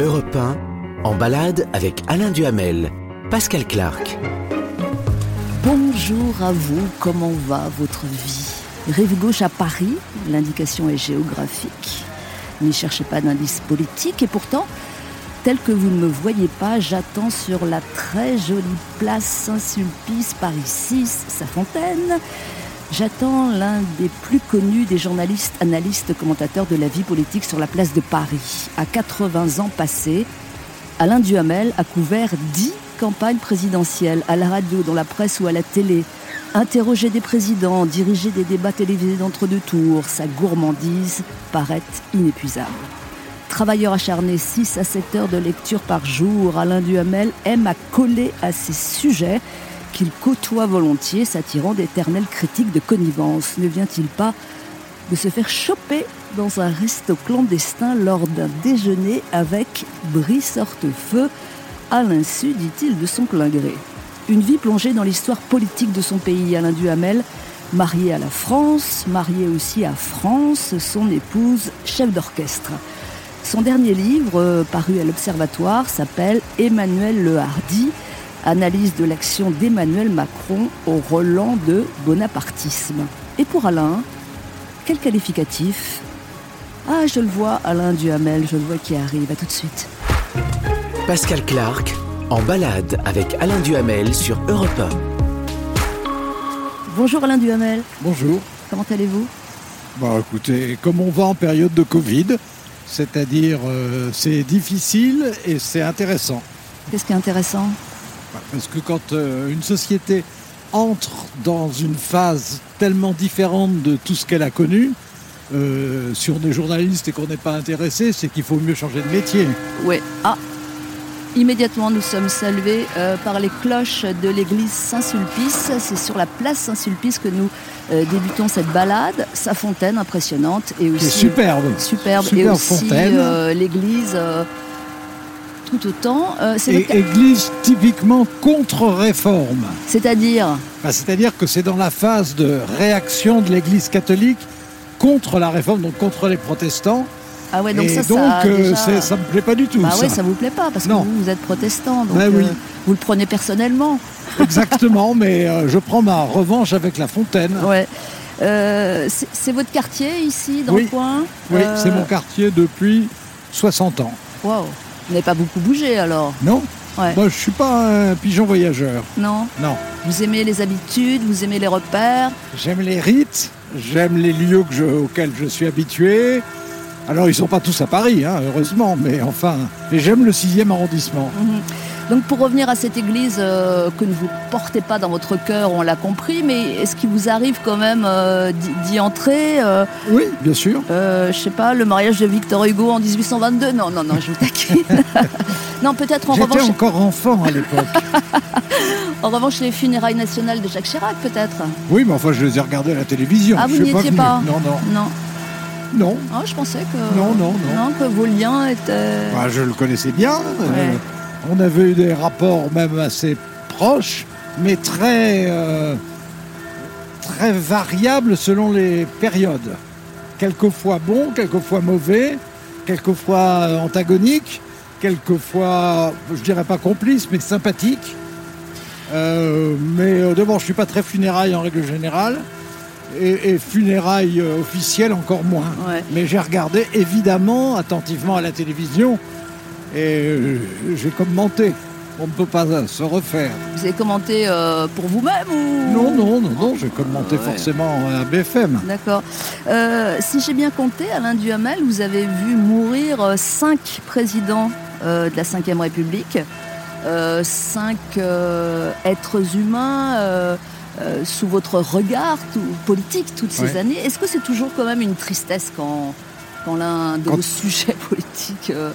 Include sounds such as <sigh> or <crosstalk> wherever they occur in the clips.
Europe 1, en balade avec Alain Duhamel, Pascal Clark. Bonjour à vous, comment va votre vie? Rive gauche à Paris, l'indication est géographique. N'y cherchez pas d'indice politique et pourtant, tel que vous ne me voyez pas, j'attends sur la très jolie place Saint-Sulpice, Paris 6, sa fontaine. J'attends l'un des plus connus des journalistes, analystes, commentateurs de la vie politique sur la place de Paris. À 80 ans passés, Alain Duhamel a couvert 10 campagnes présidentielles à la radio, dans la presse ou à la télé. Interroger des présidents, diriger des débats télévisés d'entre-deux tours, sa gourmandise paraît inépuisable. Travailleur acharné 6 à 7 heures de lecture par jour, Alain Duhamel aime à coller à ses sujets qu'il côtoie volontiers, s'attirant d'éternelles critiques de connivence. Ne vient-il pas de se faire choper dans un resto clandestin lors d'un déjeuner avec Brice Hortefeux, à l'insu, dit-il, de son plein gré? Une vie plongée dans l'histoire politique de son pays, Alain Duhamel, marié à la France, marié aussi à France, son épouse, chef d'orchestre. Son dernier livre, euh, paru à l'Observatoire, s'appelle Emmanuel le Hardy, analyse de l'action d'Emmanuel Macron au Roland de bonapartisme. Et pour Alain, quel qualificatif? Ah, je le vois, Alain Duhamel, je le vois qui arrive. À tout de suite. Pascal Clark, en balade avec Alain Duhamel sur Europe 1. Bonjour Alain Duhamel. Bonjour. Comment allez-vous? Bah écoutez, comme on va en période de Covid, c'est-à-dire euh, c'est difficile et c'est intéressant. Qu'est-ce qui est intéressant? Parce que quand euh, une société entre dans une phase tellement différente de tout ce qu'elle a connu, euh, si on est journaliste et qu'on n'est pas intéressé, c'est qu'il faut mieux changer de métier. Oui. Ah Immédiatement, nous sommes salués euh, par les cloches de l'église Saint-Sulpice. C'est sur la place Saint-Sulpice que nous euh, débutons cette balade. Sa fontaine impressionnante et aussi C'est superbe. superbe et Superbe aussi fontaine. l'église tout autant. Euh, c'est Et église typiquement contre-réforme. C'est-à-dire Bah, C'est-à-dire que c'est dans la phase de réaction de l'église catholique contre la réforme, donc contre les protestants. ah ouais donc et ça donc, ça euh, déjà- ça me plaît pas du tout. bah ça. ouais ça vous plaît pas parce que vous, vous êtes protestant donc Bah oui. euh, vous le prenez personnellement. <laughs> Exactement, mais euh, je prends ma revanche avec la fontaine. Ouais. Euh, c'est votre quartier ici dans Oui. le coin? Oui, c'est mon quartier depuis 60 ans. Waouh. Vous n'avez pas beaucoup bougé alors Non Ouais. Moi, je suis pas un pigeon voyageur. Non Non. Vous aimez les habitudes, vous aimez les repères. J'aime les rites, j'aime les lieux que je- auxquels je suis habitué. Alors, ils sont pas tous à Paris, hein, heureusement, mais enfin. J'aime le 6e arrondissement. Mhm. Donc pour revenir à cette église euh, que ne vous portez pas dans votre cœur, on l'a compris, mais est-ce qu'il vous arrive quand même euh, d'y entrer euh, Oui, bien sûr. euh, Je sais pas, le mariage de Victor Hugo en 1822 Non, non, non, je vous taquine. <laughs> non, peut-être en J'étais revanche, encore enfant à l'époque. <laughs> en revanche les funérailles nationales de Jacques Chirac, peut-être? oui, mais enfin, je les ai regardés à la télévision. Ah, vous Je n'y étiez venu. pas? Non, non, Non. Non. Ah, je pensais que. Non, non, non. que vos liens étaient. Bah, je le connaissais bien. Ouais. on avait eu des rapports même assez proches, mais très, euh, très variables selon les périodes. Quelquefois bons, quelquefois mauvais, quelquefois euh, antagoniques, quelquefois, je dirais pas complices, mais sympathiques. Euh, mais euh, d'abord, je suis pas très funérailles en règle générale. Et, et funérailles euh, officielles encore moins. Ouais. Mais j'ai regardé évidemment attentivement à la télévision et euh, j'ai commenté. On ne peut pas euh, se refaire. Vous avez commenté euh, pour vous-même ou? Non, non, non, non, j'ai commenté Ouais. forcément à BFM. D'accord. Euh, si j'ai bien compté, Alain Duhamel, vous avez vu mourir cinq présidents de la Ve République, cinq êtres humains euh, sous votre regard tout, politique toutes ces Ouais. années. Est-ce que c'est toujours quand même une tristesse quand, quand l'un de Quand- vos sujets <laughs> politiques euh,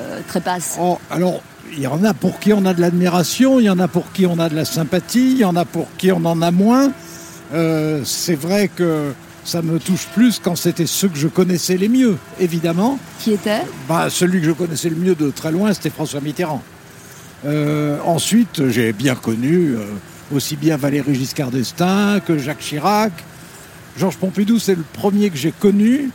euh, trépasse? Alors, il y en a pour qui on a de l'admiration, il y en a pour qui on a de la sympathie, il y en a pour qui on en a moins. Euh, c'est vrai que ça me touche plus quand c'était ceux que je connaissais les mieux, évidemment. Qui était Bah, celui que je connaissais le mieux de très loin, c'était François Mitterrand. Euh, ensuite, j'ai bien connu aussi bien Valéry Giscard d'Estaing que Jacques Chirac. Georges Pompidou, c'est le premier que j'ai connu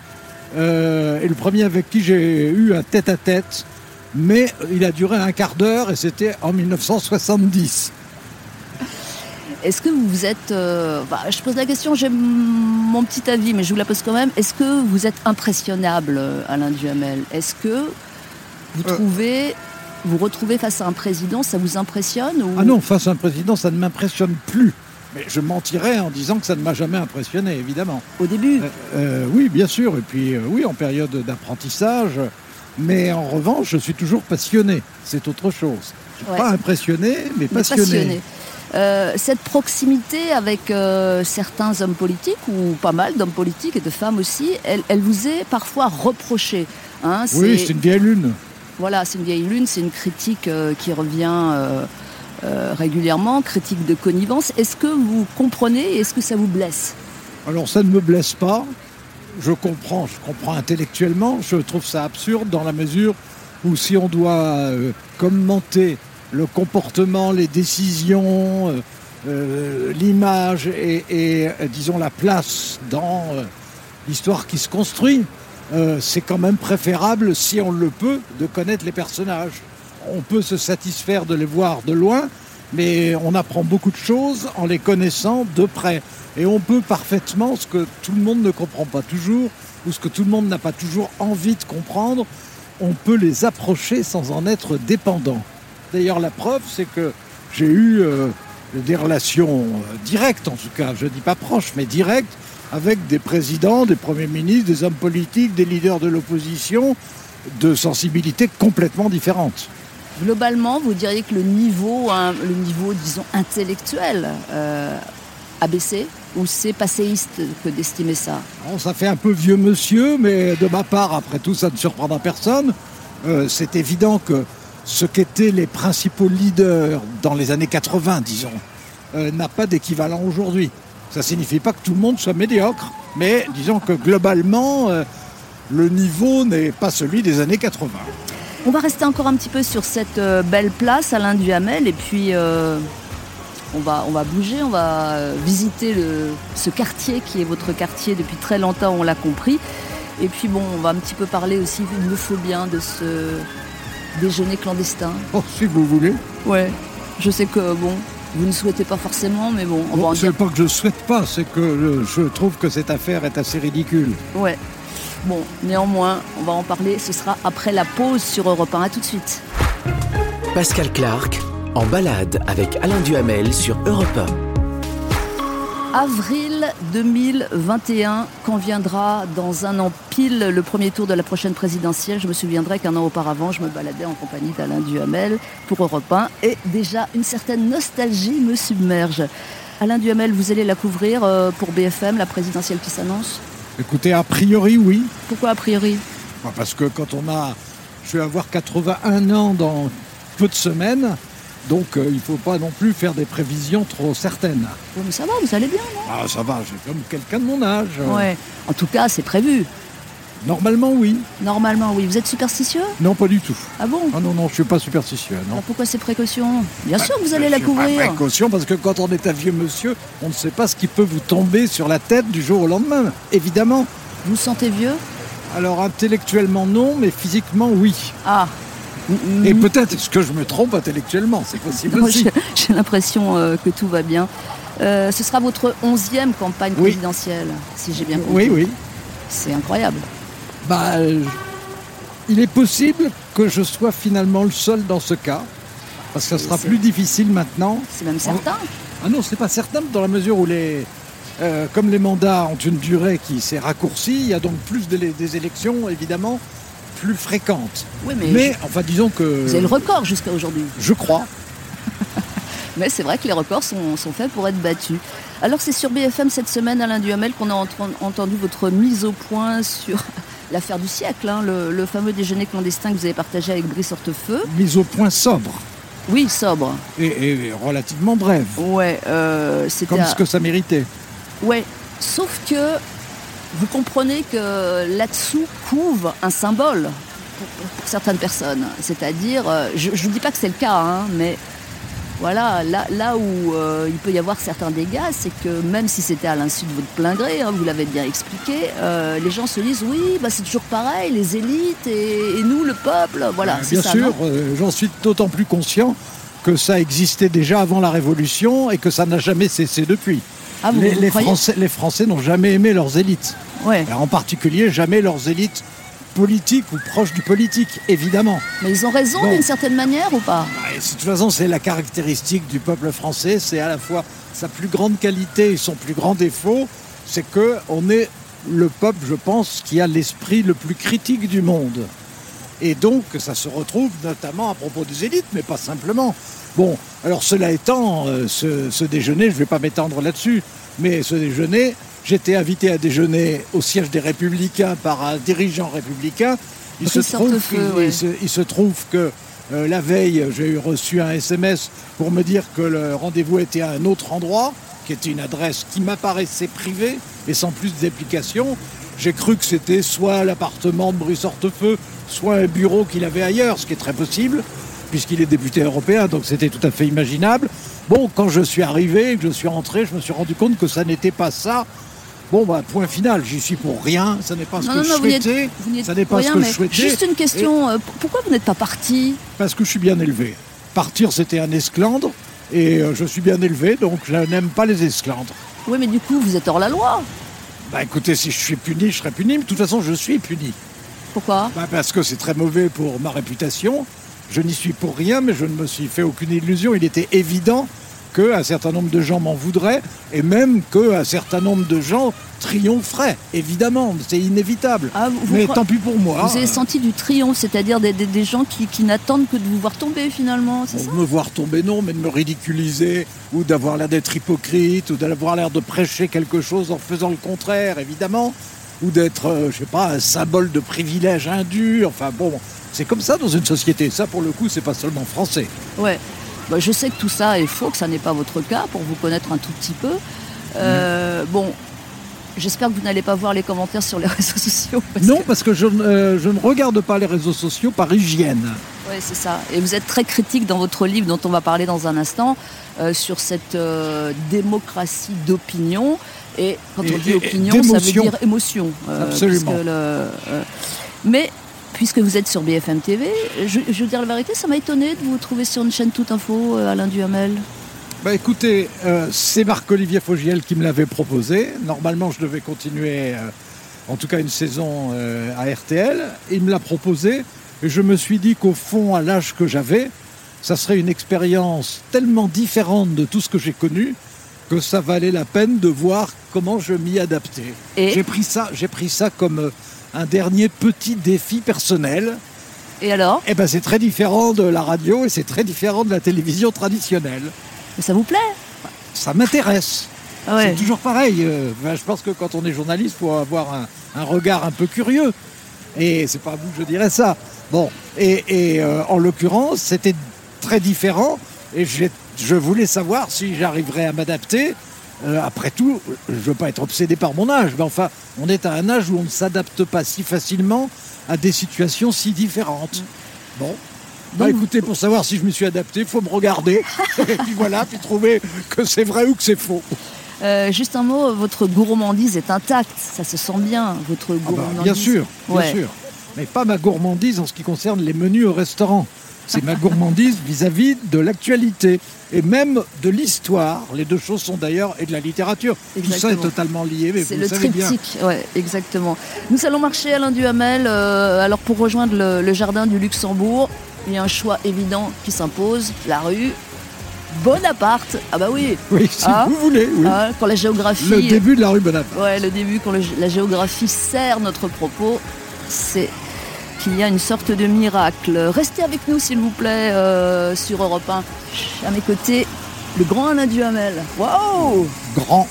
euh, et le premier avec qui j'ai eu un tête-à-tête mais il a duré un quart d'heure et c'était en 1970. Est-ce que vous êtes... euh, bah, je pose la question, j'ai mon petit avis, mais je vous la pose quand même. Est-ce que vous êtes impressionnable, Alain Duhamel? Est-ce que vous Euh. trouvez... Vous retrouvez face à un président, ça vous impressionne ou... Ah non, face à un président, ça ne m'impressionne plus. Mais je mentirais en disant que ça ne m'a jamais impressionné, évidemment. Au début Euh, euh, oui, bien sûr, et puis euh, oui, en période d'apprentissage. Mais en revanche, je suis toujours passionné. C'est autre chose. Je suis Ouais. pas impressionné, mais mais passionné. passionné. Euh, cette proximité avec euh, certains hommes politiques, ou pas mal d'hommes politiques et de femmes aussi, elle, elle vous est parfois reprochée. hein, Oui, c'est une vieille lune. Voilà, c'est une vieille lune, c'est une critique euh, qui revient euh, euh, régulièrement, critique de connivence. Est-ce que vous comprenez est-ce que ça vous blesse? Alors ça ne me blesse pas. Je comprends, je comprends intellectuellement. Je trouve ça absurde dans la mesure où si on doit commenter le comportement, les décisions, l'image et, disons la place dans l'histoire qui se construit, euh, c'est quand même préférable, si on le peut, de connaître les personnages. On peut se satisfaire de les voir de loin, mais on apprend beaucoup de choses en les connaissant de près. Et on peut parfaitement ce que tout le monde ne comprend pas toujours, ou ce que tout le monde n'a pas toujours envie de comprendre, on peut les approcher sans en être dépendant. D'ailleurs, la preuve, c'est que j'ai eu euh, des relations euh, directes, en tout cas, je ne dis pas proches, mais directes, avec des présidents, des premiers ministres, des hommes politiques, des leaders de l'opposition, de sensibilités complètement différentes. Globalement, vous diriez que le niveau, hein, le niveau disons, intellectuel euh, a baissé ou c'est passéiste que d'estimer ça? Bon, ça fait un peu vieux monsieur, mais de ma part, après tout, ça ne surprendra personne. Euh, c'est évident que ce qu'étaient les principaux leaders dans les années 80, disons, euh, n'a pas d'équivalent aujourd'hui. Ça ne signifie pas que tout le monde soit médiocre, mais disons que globalement, euh, le niveau n'est pas celui des années 80. On va rester encore un petit peu sur cette euh, belle place, Alain Duhamel, et puis euh, on, va, on va bouger, on va visiter le, ce quartier qui est votre quartier depuis très longtemps, on l'a compris. Et puis bon, on va un petit peu parler aussi, il me faut bien, de ce déjeuner clandestin. Oh, si vous voulez. Ouais, je sais que bon, vous ne souhaitez pas forcément, mais bon, on va Bon, en c'est dire. pas que je souhaite pas, c'est que je trouve que cette affaire est assez ridicule. Ouais. Bon, néanmoins, on va en parler, ce sera après la pause sur Europe 1. À tout de suite. Pascal Clark en balade avec Alain Duhamel sur Europe 1. Avril 2021, quand viendra dans un an pile le premier tour de la prochaine présidentielle. Je me souviendrai qu'un an auparavant, je me baladais en compagnie d'Alain Duhamel pour Europe 1 et déjà une certaine nostalgie me submerge. Alain Duhamel, vous allez la couvrir euh, pour BFM, la présidentielle qui s'annonce? Écoutez, a priori, oui. Pourquoi a priori? Bah, Parce que quand on a. Je vais avoir 81 ans dans peu de semaines, donc euh, il ne faut pas non plus faire des prévisions trop certaines. Bon, mais ça va, vous allez bien, non? Ah, ça va, j'ai comme quelqu'un de mon âge. Ouais. En tout cas, c'est prévu. Normalement, oui. Normalement, oui. Vous êtes superstitieux? Non, pas du tout. Ah bon? Ah non, non, je suis pas superstitieux. Non. Alors pourquoi ces précautions? Bien sûr que vous allez la pas couvrir. précaution parce que quand on est un vieux monsieur, on ne sait pas ce qui peut vous tomber sur la tête du jour au lendemain. Évidemment. Vous vous sentez vieux? Alors intellectuellement non, mais physiquement oui. Ah. Et peut-être est-ce que je me trompe intellectuellement, c'est possible Moi, aussi. j'ai l'impression euh, que tout va bien. Euh, ce sera votre onzième campagne Oui. présidentielle, si j'ai bien compris. Oui, oui. C'est incroyable. Bah, il est possible que je sois finalement le seul dans ce cas, parce que ce sera plus difficile maintenant. C'est même certain. Ah non, c'est pas certain dans la mesure où les, euh, comme les mandats ont une durée qui s'est raccourcie, il y a donc plus de, des élections évidemment plus fréquentes. Oui, mais, Mais enfin, disons que vous avez le record jusqu'à aujourd'hui. je crois. <laughs> Mais c'est vrai que les records sont, sont faits pour être battus. Alors c'est sur BFM cette semaine, Alain Duhamel, qu'on a entendu votre mise au point sur <laughs> l'affaire du siècle, hein, le, le fameux déjeuner clandestin que vous avez partagé avec Brice Hortefeux. Mise au point sobre Oui, sobre. et, et relativement brève, Ouais, euh, c'était. comme à- ce que ça méritait. Ouais, sauf que vous comprenez que là-dessous couve un symbole pour, pour certaines personnes. C'est-à-dire, euh, je ne vous dis pas que c'est le cas, hein, mais Voilà, là, là où euh, il peut y avoir certains dégâts, c'est que même si c'était à l'insu de votre plein gré, hein, vous l'avez bien expliqué, euh, les gens se disent oui, bah, c'est toujours pareil, les élites et, et nous, le peuple. Voilà, c'est Bien ça, sûr, j'en suis d'autant plus conscient que ça existait déjà avant la Révolution et que ça n'a jamais cessé depuis. Ah, vous, les, vous les croyez Français, les Français n'ont jamais aimé leurs élites. Ouais. En particulier, jamais leurs élites politiques ou proches du politique, évidemment. Mais ils ont raison d'une certaine manière ou pas? De toute façon, c'est la caractéristique du peuple français, c'est à la fois sa plus grande qualité et son plus grand défaut, c'est que on est le peuple, je pense, qui a l'esprit le plus critique du monde. Et donc, ça se retrouve notamment à propos des élites, mais pas simplement. Bon, alors cela étant, euh, ce, ce déjeuner, je ne vais pas m'étendre là-dessus, mais ce déjeuner, j'étais invité à déjeuner au siège des Républicains par un dirigeant républicain. Il se, trouve Hortefeux, qu'il- ouais. il se- il se trouve que euh, la veille, j'ai eu reçu un SMS pour me dire que le rendez-vous était à un autre endroit, qui était une adresse qui m'apparaissait privée et sans plus d'explication. J'ai cru que c'était soit l'appartement de Brice Hortefeux, soit un bureau qu'il avait ailleurs, ce qui est très possible, puisqu'il est député européen, donc c'était tout à fait imaginable. Bon, quand je suis arrivé, que je suis rentré, je me suis rendu compte que ça n'était pas ça. Bon, bah, point final, j'y suis pour rien, ça n'est pas ce Non, que non, je non, vous êtes- souhaitais, vous ça n'est pas ce que je souhaitais. Juste une question, euh, pourquoi vous n'êtes pas parti? Parce que je suis bien élevé. Partir, c'était un esclandre, et euh, je suis bien élevé, donc je n'aime pas les esclandres. Oui, mais du coup, vous êtes hors la loi. Bah écoutez, si je suis puni, je serai puni, mais de toute façon, je suis puni. Pourquoi? Bah, parce que c'est très mauvais pour ma réputation. Je n'y suis pour rien, mais je ne me suis fait aucune illusion. Il était évident qu'un certain nombre de gens m'en voudraient, et même qu'un certain nombre de gens triompheraient. Évidemment, c'est inévitable. Ah, mais tant pis pour moi. Vous avez senti du triomphe, c'est-à-dire des, des- des gens qui, qui n'attendent que de vous voir tomber finalement, c'est ça me voir tomber, non, mais de me ridiculiser, ou d'avoir l'air d'être hypocrite, ou d'avoir l'air de prêcher quelque chose en faisant le contraire, évidemment, ou d'être, euh, je sais pas, un symbole de privilège indu. Enfin bon, c'est comme ça dans une société. Ça, pour le coup, c'est pas seulement français. Ouais. Bah, je sais que tout ça est faux, que ça n'est pas votre cas, pour vous connaître un tout petit peu. Euh, Bon, j'espère que vous n'allez pas voir les commentaires sur les <laughs> réseaux sociaux. parce Non, que- parce que je, ne- euh, je ne regarde pas les réseaux sociaux par hygiène. Ouais, c'est ça. Et vous êtes très critique dans votre livre, dont on va parler dans un instant, euh, sur cette euh, démocratie d'opinion. Et quand Et- on dit opinion, ça veut dire émotion. Absolument. le- mais puisque vous êtes sur BFM TV, je, je veux dire la vérité, ça m'a étonné de vous trouver sur une chaîne Toute Info, euh, Alain Duhamel. Bah écoutez, euh, c'est Marc-Olivier Fogiel qui me l'avait proposé. Normalement, je devais continuer, euh, en tout cas une saison euh, à RTL. Il me l'a proposé et je me suis dit qu'au fond, à l'âge que j'avais, ça serait une expérience tellement différente de tout ce que j'ai connu que ça valait la peine de voir comment je m'y adaptais. J'ai pris ça, j'ai pris ça comme un dernier petit défi personnel. Et alors Eh ben, c'est très différent de la radio et c'est très différent de la télévision traditionnelle. Ça vous plaît Ça m'intéresse. Ah ouais. C'est toujours pareil. euh, ben, je pense que quand on est journaliste, il faut avoir un, un regard un peu curieux. Et c'est pas à vous que je dirais ça. Bon, et, et, euh, en l'occurrence, c'était très différent. Et je voulais savoir si j'arriverais à m'adapter. Euh, après tout, je ne veux pas être obsédé par mon âge, mais enfin, on est à un âge où on ne s'adapte pas si facilement à des situations si différentes. Bon. Bah écoutez, pour savoir si je me suis adapté, il faut me regarder. <laughs> et puis voilà, puis trouver que c'est vrai ou que c'est faux. Euh, juste un mot, votre gourmandise est intacte, ça se sent bien, votre Ah bah, gourmandise. bien sûr, bien Ouais. sûr. Mais pas ma gourmandise en ce qui concerne les menus au restaurant. C'est ma gourmandise <laughs> vis-à-vis de l'actualité et même de l'histoire. Les deux choses sont d'ailleurs, et de la littérature. Tout ça est totalement lié, mais C'est vous le savez bien. triptyque, ouais, exactement. Nous allons marcher Alain Duhamel. euh, alors pour rejoindre le, le jardin du Luxembourg, il y a un choix évident qui s'impose, la rue Bonaparte. Ah bah oui, <laughs> Oui, si Ah. vous voulez. oui. hein, quand la géographie... Le début de la rue Bonaparte. Ouais, le début, quand le- la géographie sert notre propos, c'est qu'il y a une sorte de miracle. Restez avec nous, s'il vous plaît, euh, sur Europe 1. À mes côtés, le grand Alain Duhamel. Waouh Grand.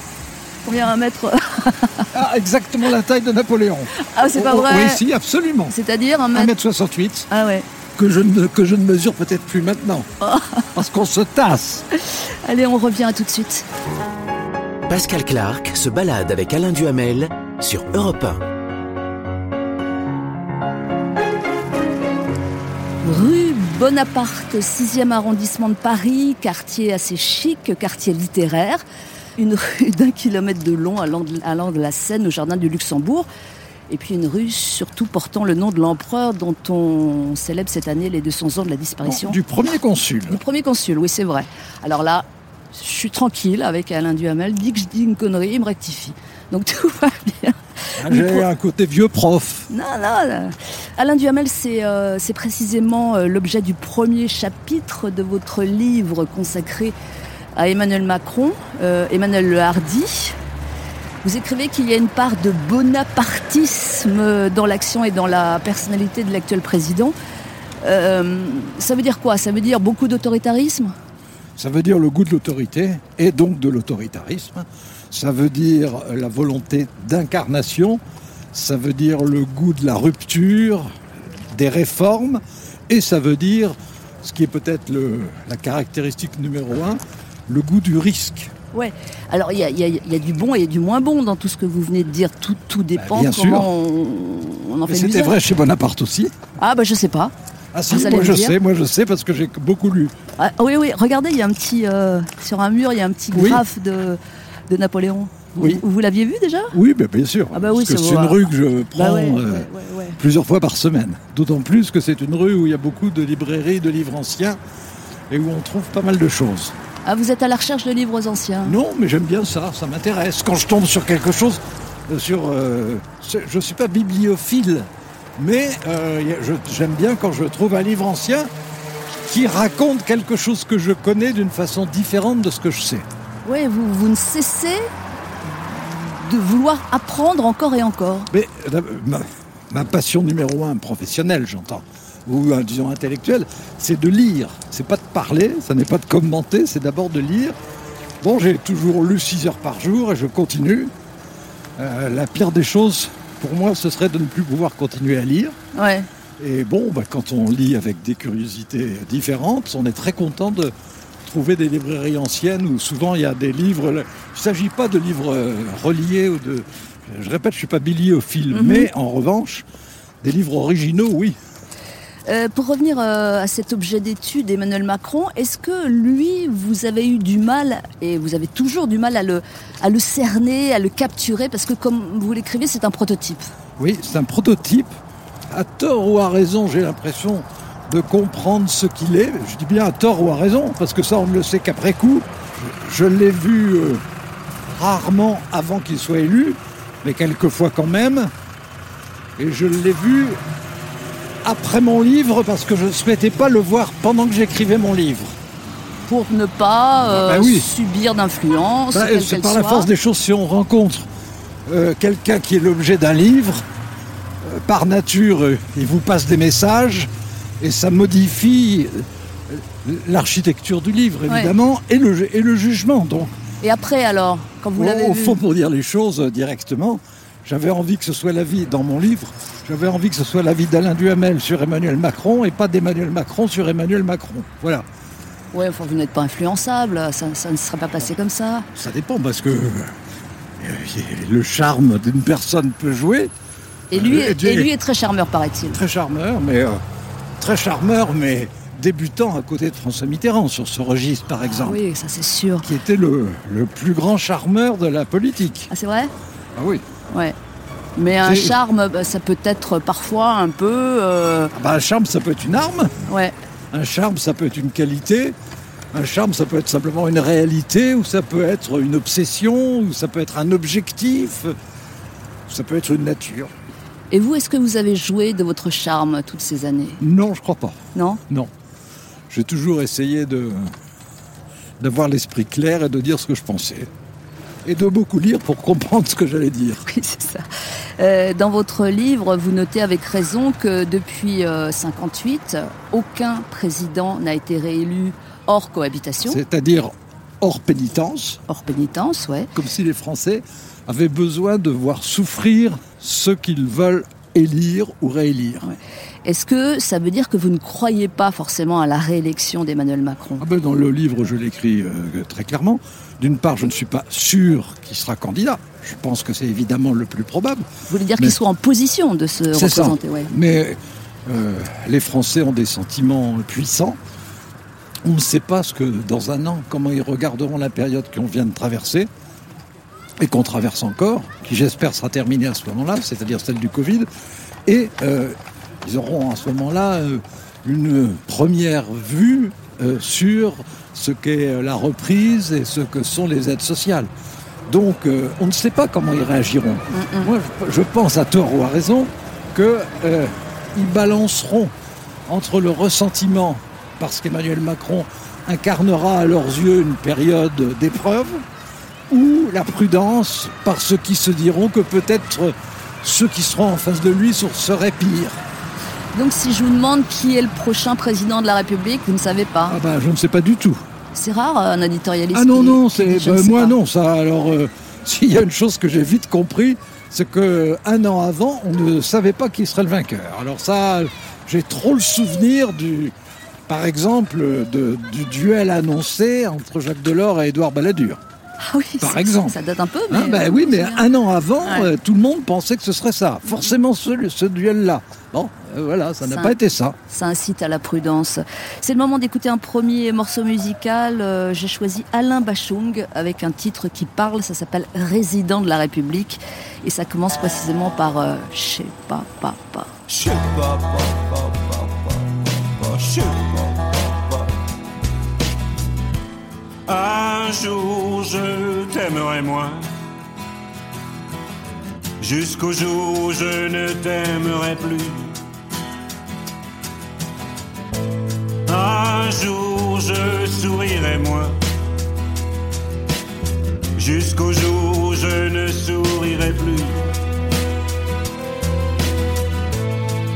Combien un mètre <laughs> Ah, exactement la taille de Napoléon. Ah, c'est pas Oh, oh, vrai Oui, si, absolument. C'est-à-dire un mètre... 1m68, Ah ouais. que je ne, que je ne mesure peut-être plus maintenant. <laughs> Parce qu'on se tasse. Allez, on revient à tout de suite. Pascal Clark se balade avec Alain Duhamel sur Europe 1. Rue Bonaparte, 6e arrondissement de Paris, quartier assez chic, quartier littéraire. Une rue d'un kilomètre de long allant de la Seine au jardin du Luxembourg. Et puis une rue surtout portant le nom de l'empereur dont on célèbre cette année les 200 ans de la disparition. du premier consul. Du premier consul, oui c'est vrai. Alors là, je suis tranquille avec Alain Duhamel. Dès que je dis une connerie, il me rectifie. Donc <laughs> tout va bien. Ah, j'ai un côté vieux prof. Non, non. Alain Duhamel, c'est euh, précisément euh, l'objet du premier chapitre de votre livre consacré à Emmanuel Macron, euh, Emmanuel Le Hardy. Vous écrivez qu'il y a une part de bonapartisme dans l'action et dans la personnalité de l'actuel président. ça veut dire quoi? Ça veut dire beaucoup d'autoritarisme? Ça veut dire le goût de l'autorité et donc de l'autoritarisme ça veut dire la volonté d'incarnation, ça veut dire le goût de la rupture, des réformes, et ça veut dire, ce qui est peut-être la caractéristique numéro un, le goût du risque. Ouais. Alors il y, a, du bon et du moins bon dans tout ce que vous venez de dire. Tout, tout dépend bah, comment On, en fait. C'était vrai chez Bonaparte aussi. Ah bah je sais pas. Ah si, moi je sais, moi je sais parce que j'ai beaucoup lu. Ah, oui oui, regardez, il y a un petit euh, sur un mur, il y a un petit graphe de de Napoléon. Oui. Vous, l'aviez vu déjà? Oui, bien sûr. Ah bah c'est une rue que je bah prends euh, plusieurs fois par semaine. D'autant plus que c'est une rue où il y a beaucoup de librairies, de livres anciens et où on trouve pas mal de choses. Ah, vous êtes à la recherche de livres anciens? Non, mais j'aime bien ça, ça m'intéresse. Quand je tombe sur quelque chose, euh, sur, euh, je ne suis pas bibliophile, mais j'aime bien quand je trouve un livre ancien qui raconte quelque chose que je connais d'une façon différente de ce que je sais. Oui, vous, vous ne cessez de vouloir apprendre encore et encore. Mais euh, ma, passion numéro un professionnelle, j'entends, ou euh, disons intellectuelle, c'est de lire. C'est pas de parler, ça n'est pas de commenter, c'est d'abord de lire. Bon, j'ai toujours lu 6 heures par jour et je continue. Euh, la pire des choses, pour moi, ce serait de ne plus pouvoir continuer à lire. Ouais. Et bon, bah, quand on lit avec des curiosités différentes, on est très content de, trouver des librairies anciennes où souvent il y a des livres. Il ne s'agit pas de livres euh, reliés ou de. Je répète, je ne suis pas bibliophile, mhm. mais en revanche, des livres originaux, oui. Euh, pour revenir euh, à cet objet d'étude, Emmanuel Macron, est-ce que lui, vous avez eu du mal, et vous avez toujours du mal à le, à le cerner, à le capturer, parce que comme vous l'écrivez, c'est un prototype? Oui, c'est un prototype. À tort ou à raison, j'ai l'impression de comprendre ce qu'il est. Je dis bien à tort ou à raison, parce que ça, on ne le sait qu'après coup. Je l'ai vu euh, rarement avant qu'il soit élu, mais quelquefois quand même. Et je l'ai vu après mon livre, parce que je ne souhaitais pas le voir pendant que j'écrivais mon livre. Pour ne pas euh, bah subir d'influence. Bah, c'est par la force des choses, si on rencontre euh, quelqu'un qui est l'objet d'un livre, par nature, il vous passe des messages et ça modifie l'architecture du livre, évidemment, et, le, et le jugement. Donc. Et après, alors, quand vous l'avez Au fond, pour dire les choses directement, j'avais envie que ce soit l'avis, dans mon livre, j'avais envie que ce soit l'avis d'Alain Duhamel sur Emmanuel Macron et pas d'Emmanuel Macron sur Emmanuel Macron. Voilà. Oui, enfin, vous n'êtes pas influençable, ça, ça, ne serait pas passé comme ça. Ça dépend, parce que euh, le charme d'une personne peut jouer. Et lui, euh, et lui est très charmeur, paraît-il. Très charmeur, mais... Euh, très charmeur, mais débutant à côté de François Mitterrand sur ce registre, par exemple. oui, ça c'est sûr. Qui était le, plus grand charmeur de la politique. Ah, c'est vrai? Ah oui. Ouais. Mais un charme, bah, ça peut être parfois un peu. Euh, ah bah, un charme, ça peut être une arme. Ouais. Un charme, ça peut être une qualité. Un charme, ça peut être simplement une réalité, ou ça peut être une obsession, ou ça peut être un objectif, ça peut être une nature. Et vous, est-ce que vous avez joué de votre charme toutes ces années? Non, je crois pas. Non? Non. J'ai toujours essayé de d'avoir l'esprit clair et de dire ce que je pensais. Et de beaucoup lire pour comprendre ce que j'allais dire. Oui, c'est ça. Euh, dans votre livre, vous notez avec raison que depuis 1958, euh, aucun président n'a été réélu hors cohabitation. C'est-à-dire hors pénitence. Hors pénitence, ouais. Comme si les Français avaient besoin de voir souffrir ceux qu'ils veulent élire ou réélire. Est-ce que ça veut dire que vous ne croyez pas forcément à la réélection d'Emmanuel Macron? Ah ben Dans le livre, je l'écris euh, très clairement. D'une part, je ne suis pas sûr qu'il sera candidat. Je pense que c'est évidemment le plus probable. Vous voulez dire qu'il soit en position de se représenter Mais euh, les Français ont des sentiments puissants. On ne sait pas ce que dans un an, comment ils regarderont la période qu'on vient de traverser et qu'on traverse encore, qui j'espère sera terminée à ce moment-là, c'est-à-dire celle du Covid. Et euh, ils auront à ce moment-là euh, une première vue euh, sur ce qu'est la reprise et ce que sont les aides sociales. Donc on ne sait pas comment ils réagiront. Moi, je pense à tort ou à raison qu'ils balanceront entre le ressentiment, parce qu'Emmanuel Macron incarnera à leurs yeux une période d'épreuve, ou la prudence par ceux qui se diront que peut-être ceux qui seront en face de lui seraient pires. Donc si je vous demande qui est le prochain président de la République, vous ne savez pas Ah ben je ne sais pas du tout. C'est rare un éditorialiste. Ah non, non, c'est ben, moi non, ça. Alors euh, <laughs> s'il y a une chose que j'ai vite compris, c'est que un an avant, on ne savait pas qui serait le vainqueur. Alors ça, j'ai trop le souvenir du, par exemple, du duel annoncé entre Jacques Delors et Édouard Balladur. Ah oui, par exemple. Ça date un peu, mais. Hein, ben oui, mais un an avant, euh, tout le monde pensait que ce serait ça. Forcément, ce, ce duel-là. Bon, euh, voilà, ça n'a pas été ça. Ça incite à la prudence. C'est le moment d'écouter un premier morceau musical. Euh, j'ai choisi Alain Bachung avec un titre qui parle. Ça s'appelle Résident de la République. Et ça commence précisément par Je sais pas, papa. Je sais pas, papa, papa, je sais Un jour je t'aimerai moins. Jusqu'au jour où je ne t'aimerai plus. Un jour je sourirai moins. Jusqu'au jour où je ne sourirai plus.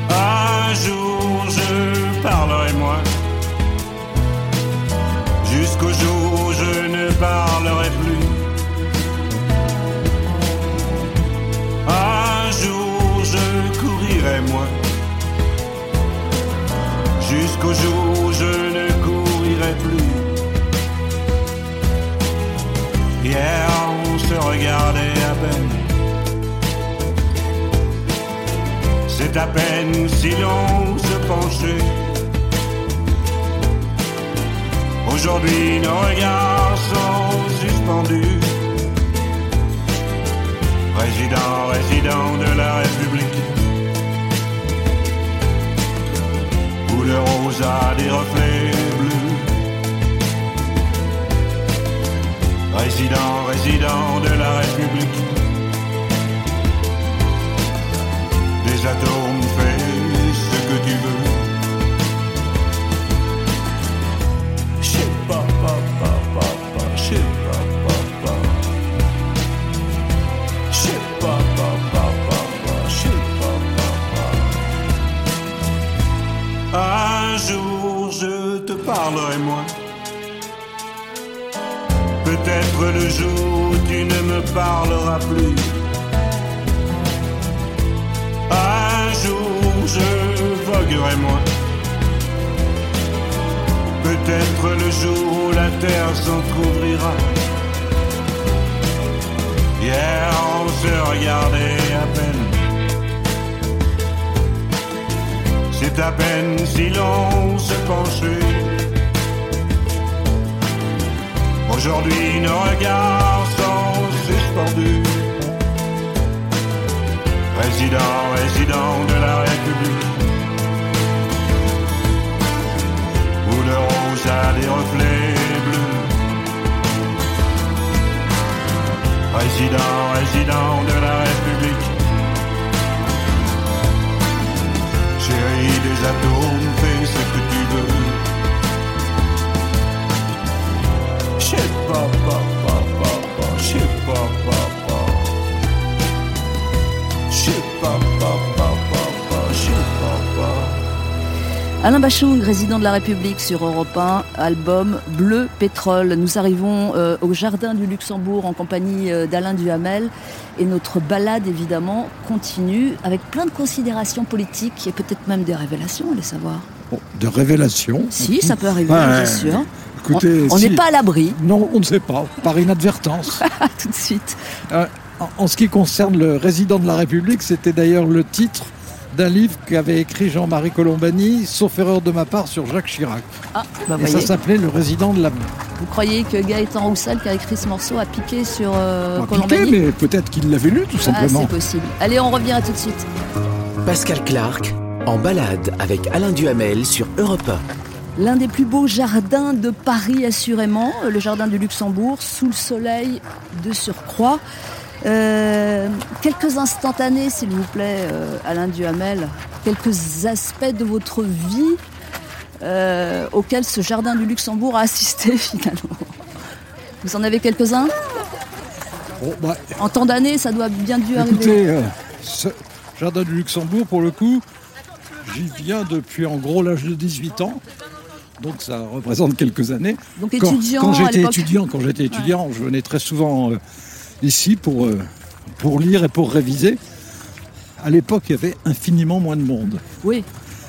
Un jour je parlerai moins jusqu'au jour où je ne parlerai plus. Un jour je courirai moins, jusqu'au jour où je ne courirai plus. Hier on se regardait à peine. C'est à peine si l'on se penchait Aujourd'hui, nos regards sont suspendus. Président, résident de la République. Où le rose a des reflets bleus. Résident, résident de la République. Des atomes, fais ce que tu veux. Te parlerai moins. Peut-être le jour où tu ne me parleras plus. Un jour je voguerai moins. Peut-être le jour où la terre s'entr'ouvrira. Hier on se regardait à peine. C'est à peine si l'on se penchait. Aujourd'hui nos regards sont suspendus. Président, résident de la République. Le rose a des reflets bleus. Président, résident de la République. Chérie des atomes, fais ce que tu veux. Alain Bachung, résident de la République sur Europe 1, album Bleu Pétrole. Nous arrivons euh, au Jardin du Luxembourg en compagnie euh, d'Alain Duhamel. Et notre balade évidemment continue avec plein de considérations politiques et peut-être même des révélations, allez savoir. Bon, de révélations? Si, ça peut arriver, bien sûr. Écoutez, on n'est pas à l'abri. Non, on ne sait pas, par inadvertance. <laughs> Tout de suite. Euh, en, en ce qui concerne le résident de la République, c'était d'ailleurs le titre d'un livre qu'avait écrit Jean-Marie Colombani, sauf erreur de ma part, sur Jacques Chirac. Ah, bah Et ça s'appelait Le résident de l'amour. Vous croyez que Gaëtan Roussel, qui a écrit ce morceau, a piqué sur euh, Pas Colombani piqué, mais peut-être qu'il l'avait lu, tout Ah, simplement. c'est possible. Allez, on revient à tout de suite. Pascal Clark en balade avec Alain Duhamel sur Europe L'un des plus beaux jardins de Paris, assurément, le jardin du Luxembourg, sous le soleil de surcroît. Euh, quelques instantanés, s'il vous plaît, euh, Alain Duhamel, quelques aspects de votre vie euh, auxquels ce jardin du Luxembourg a assisté <laughs> finalement. Vous en avez quelques-uns? Bon, bah, En temps d'année, ça doit bien dû arriver. écoutez, euh, ce jardin du Luxembourg, pour le coup, j'y viens depuis en gros l'âge de 18 ans. Donc ça représente quelques années. Donc Quand, j'étais étudiant, quand j'étais étudiant, je venais très souvent euh, ici pour, euh, pour lire et pour réviser. À l'époque, il y avait infiniment moins de monde. Oui,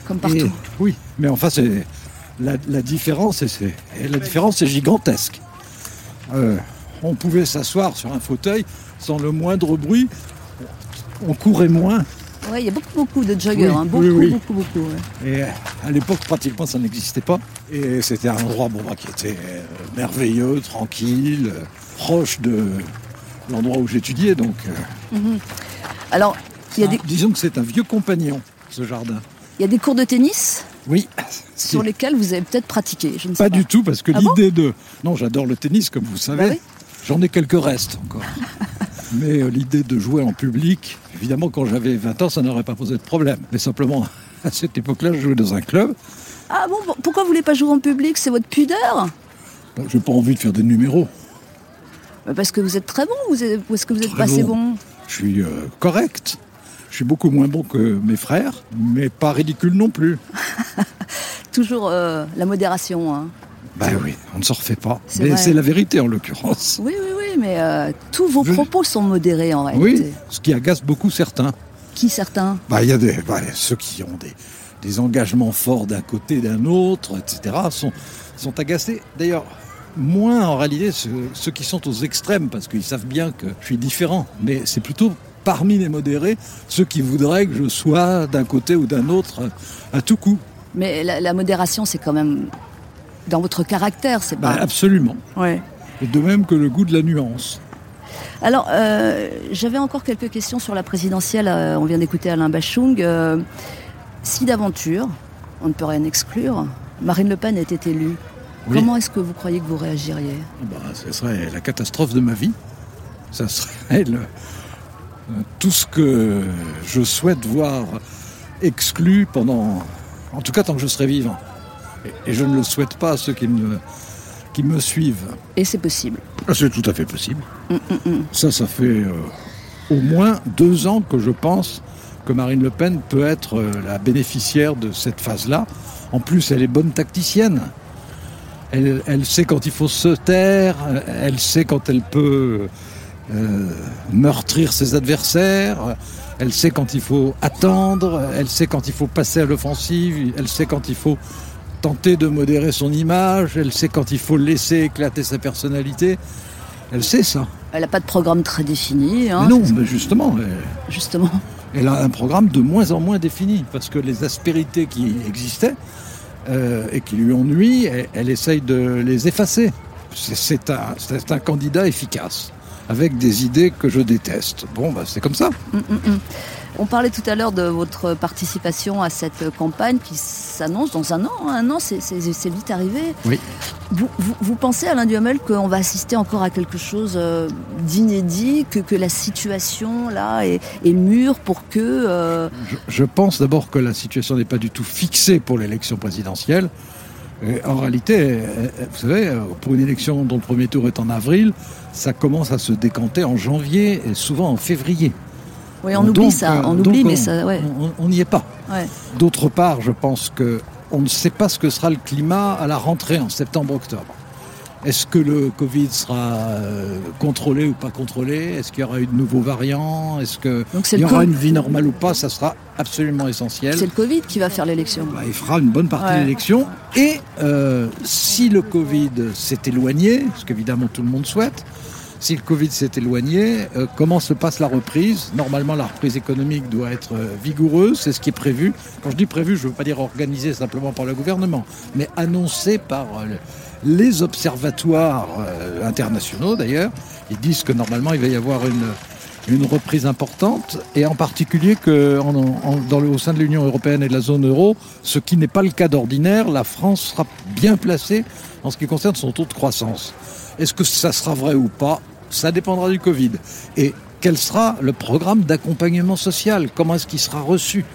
comme partout. Et- oui, mais enfin, c'est la, la différence, et c'est et la différence est gigantesque. Euh, on pouvait s'asseoir sur un fauteuil sans le moindre bruit. On courait moins. Ouais, il y a beaucoup, beaucoup de joggers, Oui, hein, beaucoup, oui, oui. beaucoup, beaucoup. ouais. Et à l'époque, pratiquement, ça n'existait pas. Et c'était un endroit bon, bah, qui était euh, merveilleux, tranquille, proche de l'endroit où j'étudiais. Donc, euh, Alors, il y, a des, disons que c'est un vieux compagnon, ce jardin. il y a des cours de tennis Oui, sur lesquels vous avez peut-être pratiqué. Je ne sais pas pas, du tout, parce que Ah bon? l'idée de... Non, j'adore le tennis, comme vous savez. Bah oui. J'en ai quelques restes encore. <laughs> Mais euh, l'idée de jouer en public, évidemment, quand j'avais 20 ans, ça n'aurait pas posé de problème. Mais simplement, <laughs> à cette époque-là, je jouais dans un club. Ah bon, pourquoi vous voulez pas jouer en public? C'est votre pudeur? Donc, j'ai pas envie de faire des numéros. Bah, Parce que vous êtes très bon ou vous êtes- ou est-ce que vous êtes Très pas assez bon. bon Je suis euh, correct. Je suis beaucoup moins bon que mes frères, mais pas ridicule non plus. <laughs> Toujours euh, la modération. hein. Bah oui, on ne s'en refait pas. C'est Mais c'est la vérité en l'occurrence. Oui, oui, oui, mais euh, tous vos propos sont modérés en Oui, réalité. ce qui agace beaucoup certains. Qui certains? Bah, il y a des, bah, ceux qui ont des, des engagements forts d'un côté, d'un autre, etc., sont, sont agacés. D'ailleurs, moins en réalité ceux, ceux qui sont aux extrêmes, parce qu'ils savent bien que je suis différent. Mais c'est plutôt parmi les modérés, ceux qui voudraient que je sois d'un côté ou d'un autre à tout coup. Mais la, la modération, c'est quand même dans votre caractère, c'est Bah, pas. absolument. Ouais. Et de même que le goût de la nuance. Alors, euh, j'avais encore quelques questions sur la présidentielle. euh, on vient d'écouter Alain Bachung. Euh, si d'aventure, on ne peut rien exclure, Marine Le Pen était élue, Oui. comment est-ce que vous croyez que vous réagiriez? Bah, ce serait la catastrophe de ma vie. Ça serait le- tout ce que je souhaite voir exclu pendant, en tout cas tant que je serai vivant. Et, et je ne le souhaite pas à ceux qui me, qui me suivent. Et c'est possible. Ah, C'est tout à fait possible. Ça, ça fait euh, au moins deux ans que je pense que Marine Le Pen peut être euh, la bénéficiaire de cette phase-là. En plus, elle est bonne tacticienne. Elle, elle sait quand il faut se taire, euh, elle sait quand elle peut euh, meurtrir ses adversaires, elle sait quand il faut attendre, elle sait quand il faut passer à l'offensive, elle sait quand il faut tenter de modérer son image, elle sait quand il faut laisser éclater sa personnalité. Elle sait ça. Elle n'a pas de programme très défini, hein, mais non, mais justement, elle, justement. elle a un programme de moins en moins défini parce que les aspérités qui existaient euh, et qui lui ont nui, elle, elle essaye de les effacer. C'est- un, candidat efficace avec des idées que je déteste. Bon, bah, c'est comme ça. On parlait tout à l'heure de votre participation à cette campagne qui s'annonce dans un an. Un an, c'est- vite arrivé. Oui. Vous, vous- vous pensez, Alain Duhamel, qu'on va assister encore à quelque chose euh, d'inédit, que, que la situation là est, est mûre pour que... euh, Je, je pense d'abord que la situation n'est pas du tout fixée pour l'élection présidentielle. Et en réalité, euh, vous savez, euh, pour une élection dont le premier tour est en avril, ça commence à se décanter en janvier et souvent en février. Oui, on oublie ça, on donc oublie, mais on- ça... Ouais, on- On n'y est pas. ouais. D'autre part, je pense que on ne sait pas ce que sera le climat à la rentrée en septembre-octobre. Est-ce que le Covid sera euh, contrôlé ou pas contrôlé? Est-ce qu'il y aura eu de nouveaux variants? Est-ce qu'il y aura une vie normale ou pas? Ça sera absolument essentiel. c'est le Covid qui va faire l'élection. Bah, il fera une bonne partie Ouais. de l'élection. Et euh, si le Covid s'est éloigné, ce qu'évidemment tout le monde souhaite, si le Covid s'est éloigné, euh, comment se passe la reprise? Normalement, la reprise économique doit être euh, vigoureuse, c'est ce qui est prévu. Quand je dis prévu, je ne veux pas dire organisé simplement par le gouvernement, mais annoncé par euh, les observatoires internationaux d'ailleurs. Ils disent que normalement, il va y avoir une, une reprise importante, et en particulier que dans le, au sein de l'Union européenne et de la zone euro, ce qui n'est pas le cas d'ordinaire, la France sera bien placée en ce qui concerne son taux de croissance. Est-ce que ça sera vrai ou pas? Ça dépendra du Covid. Et quel sera le programme d'accompagnement social? Comment est-ce qu'il sera reçu?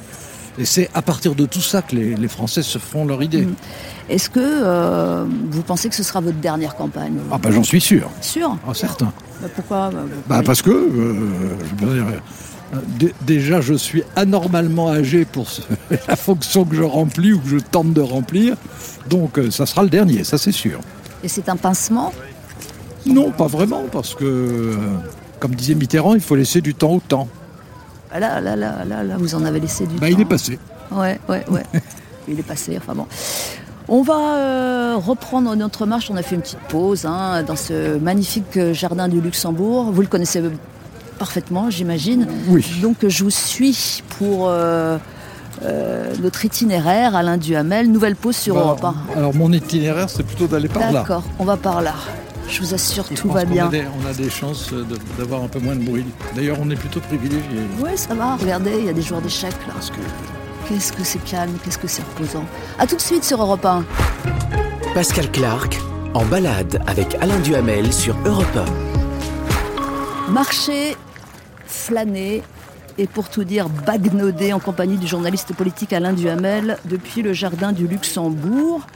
Et c'est à partir de tout ça que les, les Français se feront leur idée. Mm. Est-ce que euh, vous pensez que ce sera votre dernière campagne Ah ben j'en suis sûr, Sûr ah, certain. Bah, Pourquoi Bah, Bah parce que euh, je veux dire, dé- déjà je suis anormalement âgé pour ce- <laughs> la fonction que je remplis ou que je tente de remplir, donc euh, ça sera le dernier, ça c'est sûr. Et c'est un pincement Non, pas vraiment, parce que comme disait Mitterrand, il faut laisser du temps au temps. Ah Là, là, là, là, là, vous en avez laissé du Bah, temps. il est passé. Ouais, ouais, ouais. <laughs> il est passé, enfin bon. On va euh, reprendre notre marche. On a fait une petite pause hein, dans ce magnifique euh, jardin du Luxembourg. Vous le connaissez parfaitement, j'imagine. Oui. Donc je vous suis pour euh, euh, notre itinéraire, Alain Duhamel. Nouvelle pause sur Bah, Europe 1. alors mon itinéraire, c'est plutôt d'aller par là. D'accord, on va par là. Je vous assure, Je tout pense va bien. a des- on a des chances de- d'avoir un peu moins de bruit. D'ailleurs, on est plutôt privilégiés. Oui, ça va. Regardez, il y a des joueurs d'échecs là. Que Qu'est-ce que c'est calme, qu'est-ce que c'est reposant. A tout de suite sur Europe 1. Pascal Clark en balade avec Alain Duhamel sur Europe Marcher, flâner et pour tout dire bagnoder en compagnie du journaliste politique Alain Duhamel depuis le jardin du Luxembourg.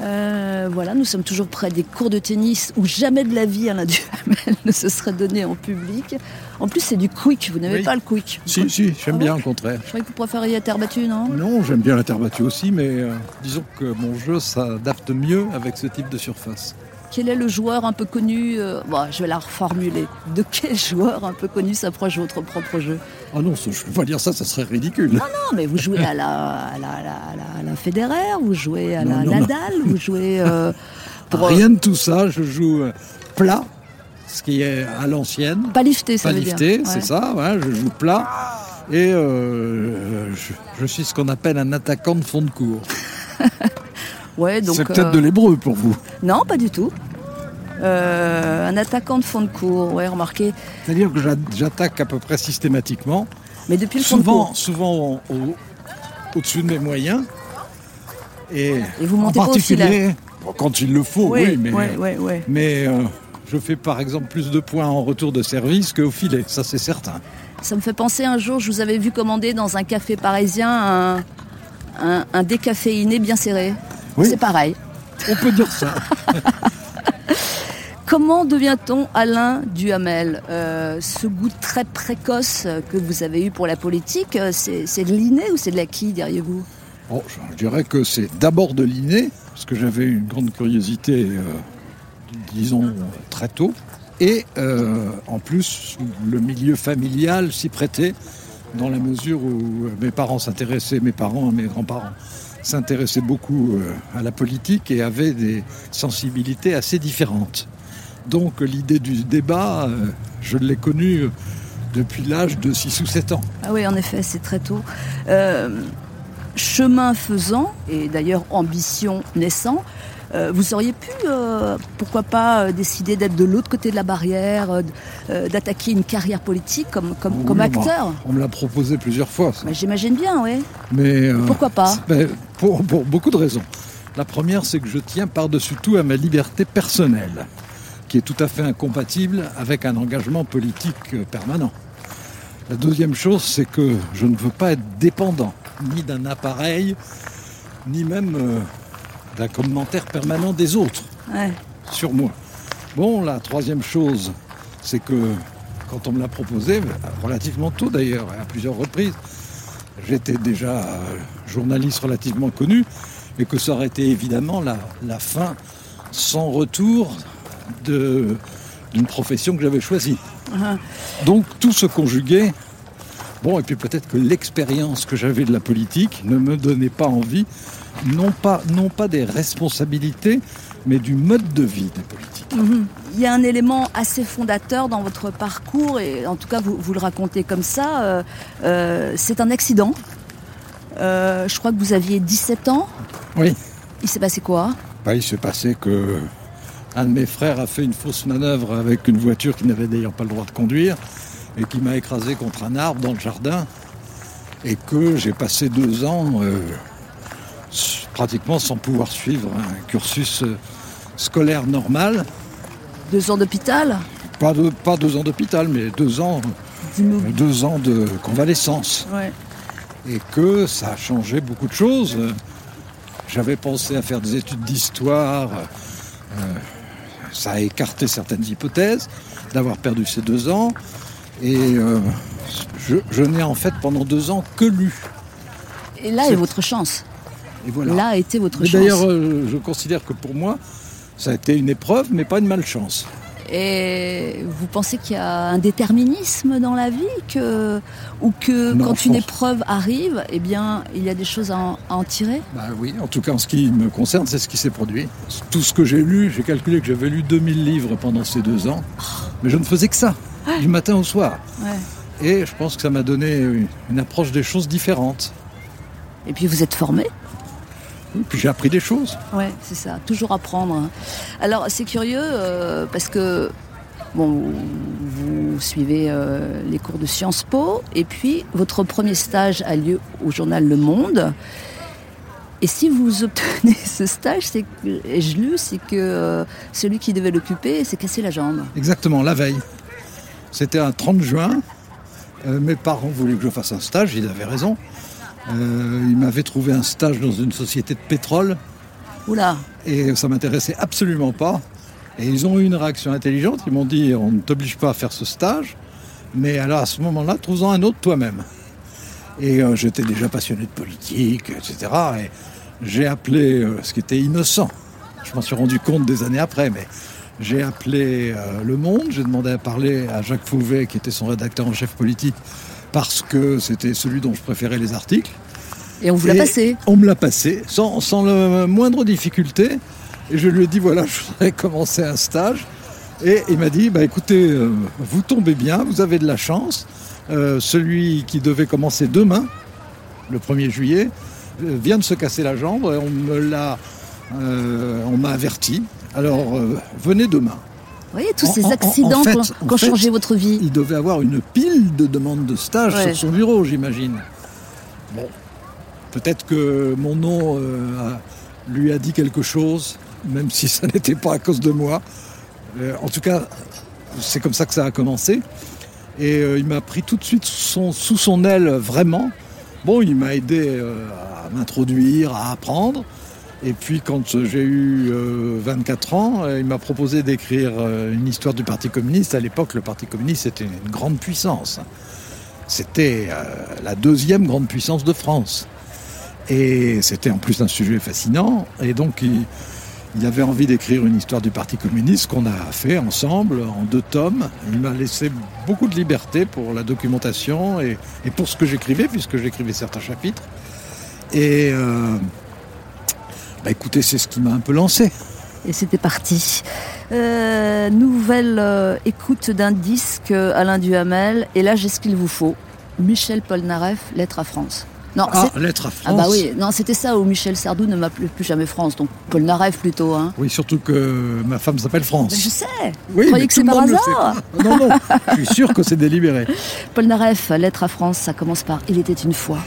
Euh, voilà, nous sommes toujours près des cours de tennis où jamais de la vie Alain Duhamel <laughs> ne se serait donné en public. En plus, c'est du quick, vous n'avez Oui. pas le quick. Si, si, Ah j'aime bon bien au contraire. Je croyais que vous préfériez la terre battue, non? Non, j'aime bien la terre battue aussi, mais euh, disons que mon jeu s'adapte mieux avec ce type de surface. Quel est le joueur un peu connu euh, bon, Je vais la reformuler. De quel <laughs> joueur un peu connu s'approche votre propre jeu? Ah non, je ne peux pas dire ça, ça serait ridicule. Non, mais vous jouez à la, à la, à la, à Federer, vous jouez à Non, la non, non. Nadal, vous jouez euh, <laughs> pour... euh, Rien de tout ça, je joue plat, ce qui est à l'ancienne. Pas lifté, ça Pas veut lifté, dire. c'est Ouais. ça, je joue plat. Et euh, je, je suis ce qu'on appelle un attaquant de fond de cours. <laughs> Ouais, donc, C'est peut-être euh, de l'hébreu pour vous. Non, pas du tout. Euh, un attaquant de fond de cours, ouais, remarquez. C'est-à-dire que j'a- j'attaque à peu près systématiquement, Mais depuis le fond de souvent, cours. souvent au- au- au-dessus de mes moyens. Et, Et vous en montez au particulier, quand il le faut, oui, mais, ouais, ouais, ouais. mais euh, je fais par exemple plus de points en retour de service qu'au filet, ça c'est certain. Ça me fait penser un jour, je vous avais vu commander dans un café parisien un, un, un décaféiné bien serré. Oui. C'est pareil. On peut dire ça. <laughs> Comment devient-on Alain Duhamel Euh, Ce goût très précoce que vous avez eu pour la politique, euh, c'est de l'inné ou c'est de l'acquis, diriez-vous Bon, je dirais que c'est d'abord de l'inné, parce que j'avais une grande curiosité, euh, disons, très tôt. Et euh, en plus, le milieu familial s'y prêtait, dans la mesure où mes parents s'intéressaient, mes parents et mes grands-parents s'intéressaient beaucoup euh, à la politique et avaient des sensibilités assez différentes. Donc l'idée du débat, euh, je l'ai connue euh, depuis l'âge de 6 ou 7 ans. Ah oui, en effet, c'est très tôt. Chemin faisant, et d'ailleurs ambition naissant, vous auriez pu, euh, pourquoi pas, euh, décider d'être de l'autre côté de la barrière, euh, euh, d'attaquer une carrière politique comme, comme, acteur On me l'a proposé plusieurs fois. Bah, J'imagine bien, oui. Mais euh, Pourquoi pas ben, pour, pour beaucoup de raisons. La première, c'est que je tiens par-dessus tout à ma liberté personnelle, qui est tout à fait incompatible avec un engagement politique euh, permanent. La deuxième chose, c'est que je ne veux pas être dépendant ni d'un appareil, ni même euh, d'un commentaire permanent des autres Ouais. sur moi. Bon, la troisième chose, c'est que quand on me l'a proposé, relativement tôt d'ailleurs, à plusieurs reprises, j'étais déjà euh, journaliste relativement connu, et que ça aurait été évidemment la, la fin sans retour d'une profession que j'avais choisie. Ah. Donc tout se conjuguait Bon, et puis peut-être que l'expérience que j'avais de la politique ne me donnait pas envie, non pas, non pas des responsabilités, mais du mode de vie des politiques. Mhm. Il y a un élément assez fondateur dans votre parcours, et en tout cas vous, vous le racontez comme ça, euh, euh, c'est un accident. Euh, je crois que vous aviez 17 ans. Oui. Il s'est passé quoi? Bah, il s'est passé que un de mes frères a fait une fausse manœuvre avec une voiture qu'il n'avait d'ailleurs pas le droit de conduire et qui m'a écrasé contre un arbre dans le jardin et que j'ai passé deux ans euh, pratiquement sans pouvoir suivre un cursus euh, scolaire normal. Deux ans d'hôpital? Pas, de- pas deux ans d'hôpital, mais deux ans, D'immob- deux ans de convalescence. Ouais. et que ça a changé beaucoup de choses. J'avais pensé à faire des études d'histoire, euh, ça a écarté certaines hypothèses d'avoir perdu ces deux ans, et euh, je, je n'ai en fait pendant deux ans que lu. Et là est votre chance. Et voilà. Là a été votre Mais chance. D'ailleurs, euh, je considère que pour moi, ça a été une épreuve, mais pas une malchance. Et vous pensez qu'il y a un déterminisme dans la vie que, Ou que Non, quand une pense- épreuve arrive, eh bien, il y a des choses à en, à en tirer? Bah oui, en tout cas en ce qui me concerne, c'est ce qui s'est produit. Tout ce que j'ai lu, j'ai calculé que j'avais lu 2000 livres pendant ces deux ans, mais je ne faisais que ça, du matin au soir. Ouais. Et je pense que ça m'a donné une, une approche des choses différentes. Et puis vous êtes formé Et puis j'ai appris des choses. Ouais, c'est ça, toujours apprendre. hein. Alors c'est curieux euh, parce que bon, vous suivez euh, les cours de Sciences Po et puis votre premier stage a lieu au journal Le Monde. Et si vous <laughs> obtenez ce stage, c'est que, et je lu, c'est que euh, celui qui devait l'occuper s'est cassé la jambe. Exactement, la veille. C'était un 30 juin. Euh, mes parents voulaient que je fasse un stage, ils avaient raison. Euh, ils m'avaient trouvé un stage dans une société de pétrole Oula, et ça m'intéressait absolument pas. Et ils ont eu une réaction intelligente, ils m'ont dit on ne t'oblige pas à faire ce stage, mais alors à ce moment-là, trouve-en un autre toi-même. Et euh, j'étais déjà passionné de politique, etc. Et j'ai appelé ce qui était innocent. Je m'en suis rendu compte des années après, mais j'ai appelé euh, Le Monde, j'ai demandé à parler à Jacques Fauvet, qui était son rédacteur en chef politique, parce que c'était celui dont je préférais les articles. et on vous l'a passé. On me l'a passé sans, sans la moindre difficulté. Et je lui ai dit voilà, <laughs> je voudrais commencer un stage. Et il m'a dit bah écoutez, euh, vous tombez bien, vous avez de la chance. Euh, celui qui devait commencer demain, le 1er juillet, euh, vient de se casser la jambe. Et on me l'a, on m'a averti. Alors euh, venez demain. Vous voyez tous En- ces en- en accidents qui ont- changé votre vie. Il devait avoir une pile de demandes de stage Ouais. sur son bureau, j'imagine. Bon, peut-être que mon nom euh, lui a dit quelque chose, même si ça <laughs> n'était pas à cause de moi. Euh, en tout cas, c'est comme ça que ça a commencé. Et euh, il m'a pris tout de suite sous son, sous son aile, vraiment. Bon, il m'a aidé à m'introduire, à apprendre. Et puis quand j'ai eu euh, 24 ans, euh, il m'a proposé d'écrire euh, une histoire du Parti communiste. À l'époque, le Parti communiste était une grande puissance. C'était euh, la deuxième grande puissance de France. Et c'était en plus un sujet fascinant. Et donc il, avait envie d'écrire une histoire du Parti communiste qu'on a fait ensemble en deux tomes. Il m'a laissé beaucoup de liberté pour la documentation et, pour ce que j'écrivais, puisque j'écrivais certains chapitres. Et euh, bah écoutez, c'est ce qui m'a un peu lancé. Et c'était parti. Euh, nouvelle euh, écoute d'un disque euh, Alain Duhamel. Et là, j'ai ce qu'il vous faut. Michel Polnareff, Lettre à France. Non, Ah, lettre à ah France. bah oui, non, c'était ça où Michel Sardou ne m'appelait plus jamais France. Donc Polnareff plutôt. Hein. Oui, surtout que ma femme s'appelle France. Mais je sais. Oui, croyez mais que c'est par hasard pas. Non, non, je suis sûr que c'est délibéré. <laughs> Polnareff, Lettre à France, ça commence par Il était une fois.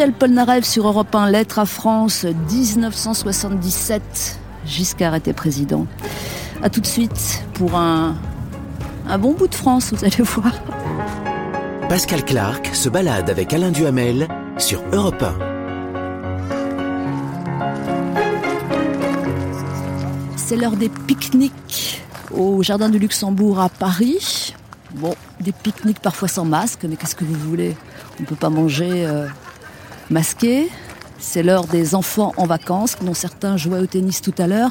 Michel Polnareff sur Europe 1, Lettre à France, 1977. Giscard était président. A tout de suite pour un, un bon bout de France, vous allez voir. Pascal Clark se balade avec Alain Duhamel sur Europe 1. C'est l'heure des pique-niques au Jardin du Luxembourg à Paris. Bon, des pique-niques parfois sans masque, mais qu'est-ce que vous voulez? On ne peut pas manger euh, masqué. C'est l'heure des enfants en vacances, dont certains jouaient au tennis tout à l'heure.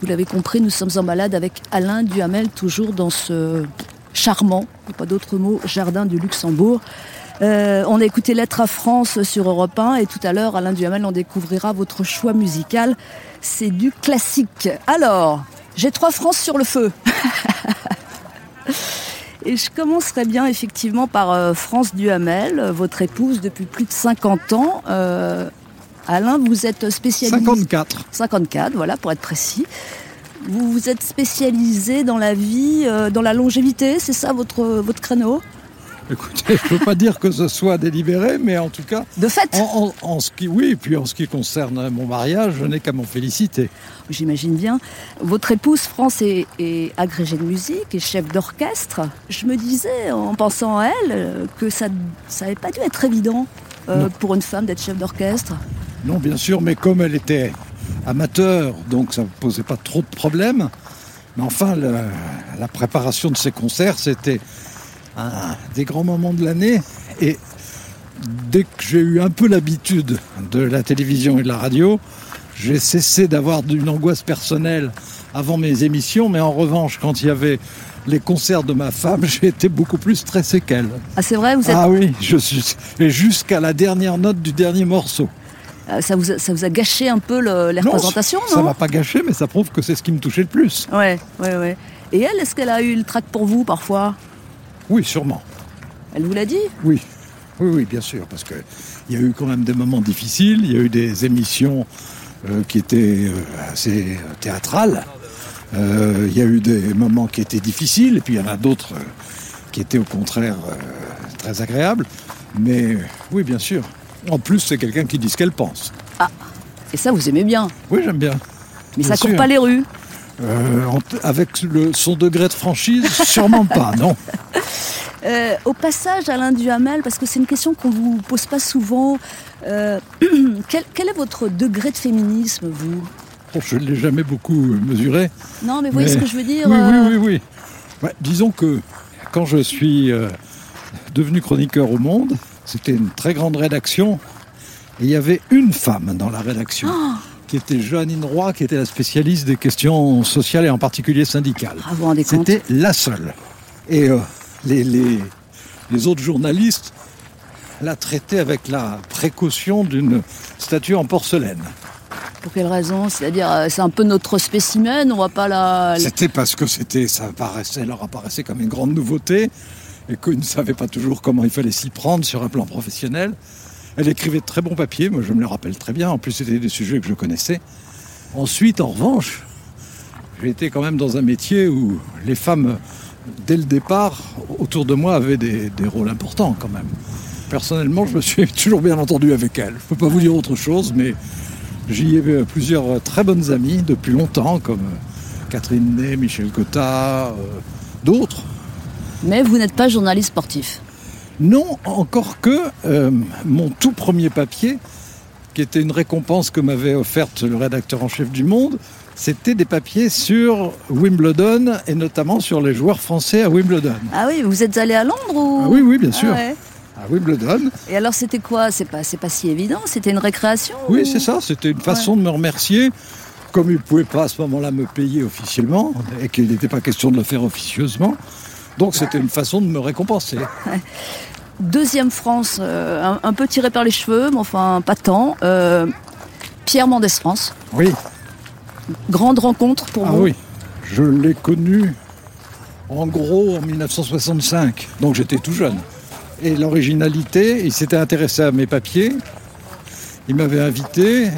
Vous l'avez compris, nous sommes en balade avec Alain Duhamel, toujours dans ce charmant, pas d'autre mot, Jardin du Luxembourg. Euh, on a écouté Lettre à France sur Europe 1 et tout à l'heure, Alain Duhamel, on découvrira votre choix musical. C'est du classique. Alors, j'ai trois France sur le feu. <laughs> Et je commencerai bien effectivement par euh, France Duhamel, euh, votre épouse depuis plus de 50 ans. Euh, Alain, vous êtes spécialisé... 54. 54, voilà, pour être précis. Vous vous êtes spécialisé dans la vie, euh, dans la longévité, c'est ça votre, votre créneau? Écoutez, je ne peux pas dire que ce soit délibéré, mais en tout cas, De fait en, en- en ce qui, oui, puis en ce qui concerne mon mariage, je n'ai qu'à m'en féliciter. J'imagine bien. Votre épouse, France, est, est agrégée de musique et chef d'orchestre. Je me disais, en pensant à elle, que ça n'avait pas dû être évident euh, pour une femme d'être chef d'orchestre. Non, bien sûr, mais comme elle était amateur, donc ça ne posait pas trop de problèmes. Mais enfin, le- la préparation de ces concerts, c'était un des grands moments de l'année. Et dès que j'ai eu un peu l'habitude de la télévision et de la radio, j'ai cessé d'avoir une angoisse personnelle avant mes émissions. Mais en revanche, quand il y avait les concerts de ma femme, <laughs> j'ai été beaucoup plus stressé qu'elle. Ah, c'est vrai, vous êtes, Ah oui, je suis. Et jusqu'à la dernière note du dernier morceau. euh, ça, vous a, ça vous a gâché un peu le- les Non, représentations, Ça non m'a pas gâché, mais ça prouve que c'est ce qui me touchait le plus. Ouais, ouais, ouais. Et elle, est-ce qu'elle a eu le trac pour vous parfois? Oui, sûrement. Elle vous l'a dit Oui. Oui, oui, bien sûr, parce que il y a eu quand même des moments difficiles. Il y a eu des émissions euh, qui étaient euh, assez euh, théâtrales. Euh, Il y a eu des moments qui étaient difficiles, et puis il y en a d'autres qui étaient au contraire très agréables. Mais oui, bien sûr. En plus, c'est quelqu'un qui dit ce qu'elle pense. Et ça, vous aimez bien. Oui, j'aime bien. Mais Bien ça court sûr. pas les rues. Euh, avec le, son degré de franchise, sûrement pas, non. <laughs> Euh, au passage, Alain Duhamel, parce que c'est une question qu'on vous pose pas souvent, euh, <clears throat> quel, quel est votre degré de féminisme, vous? Bon, je ne l'ai jamais beaucoup mesuré. Non, mais vous voyez ce que je veux dire Oui, oui, oui, disons que quand je suis devenu chroniqueur au Monde, c'était une très grande rédaction. Et il y avait une femme dans la rédaction, Ah qui était Roy, qui était la spécialiste des questions sociales et en particulier syndicales. Ah, vous vous C'était la seule. Et euh, les, les, les autres journalistes la traitaient avec la précaution d'une statue en porcelaine. Pour quelle raison? C'est-à-dire, euh, c'est un peu notre spécimen, on va pas la- C'était parce que c'était, ça apparaissait, leur apparaissait comme une grande nouveauté et qu'ils ne savaient pas toujours comment il fallait s'y prendre sur un plan professionnel. Elle écrivait de très bons papiers, moi je me les rappelle très bien. En plus, c'était des sujets que je connaissais. Ensuite, en revanche, j'ai été quand même dans un métier où les femmes, dès le départ, autour de moi, avaient des, des rôles importants quand même. Personnellement, je me suis <laughs> toujours bien entendu avec elles. Je ne peux pas vous dire autre chose, mais j'y ai eu plusieurs très bonnes amies depuis longtemps, comme Catherine Ney, Michel Cotta, euh, d'autres. Mais vous n'êtes pas journaliste sportif. Non, encore que euh, mon tout premier papier, qui était une récompense que m'avait offerte le rédacteur en chef du Monde, c'était des papiers sur Wimbledon et notamment sur les joueurs français à Wimbledon. Ah oui, vous êtes allé à Londres ou? Ah oui, oui, bien Ah sûr. ouais. À Wimbledon. Et alors c'était quoi? C'est pas, pas si évident. C'était une récréation Oui, ou- c'est ça. C'était une façon de me remercier. Comme il ne pouvait pas à ce moment-là me payer officiellement et qu'il n'était pas question de le faire officieusement. Donc c'était une façon de me récompenser. <laughs> Deuxième France, euh, un, un peu tiré par les cheveux, mais enfin pas tant. Euh, Pierre Mendès France. Oui. Grande rencontre pour Ah vous oui, je l'ai connu en gros en 1965, donc j'étais tout jeune. Et l'originalité, il s'était intéressé à mes papiers, il m'avait invité,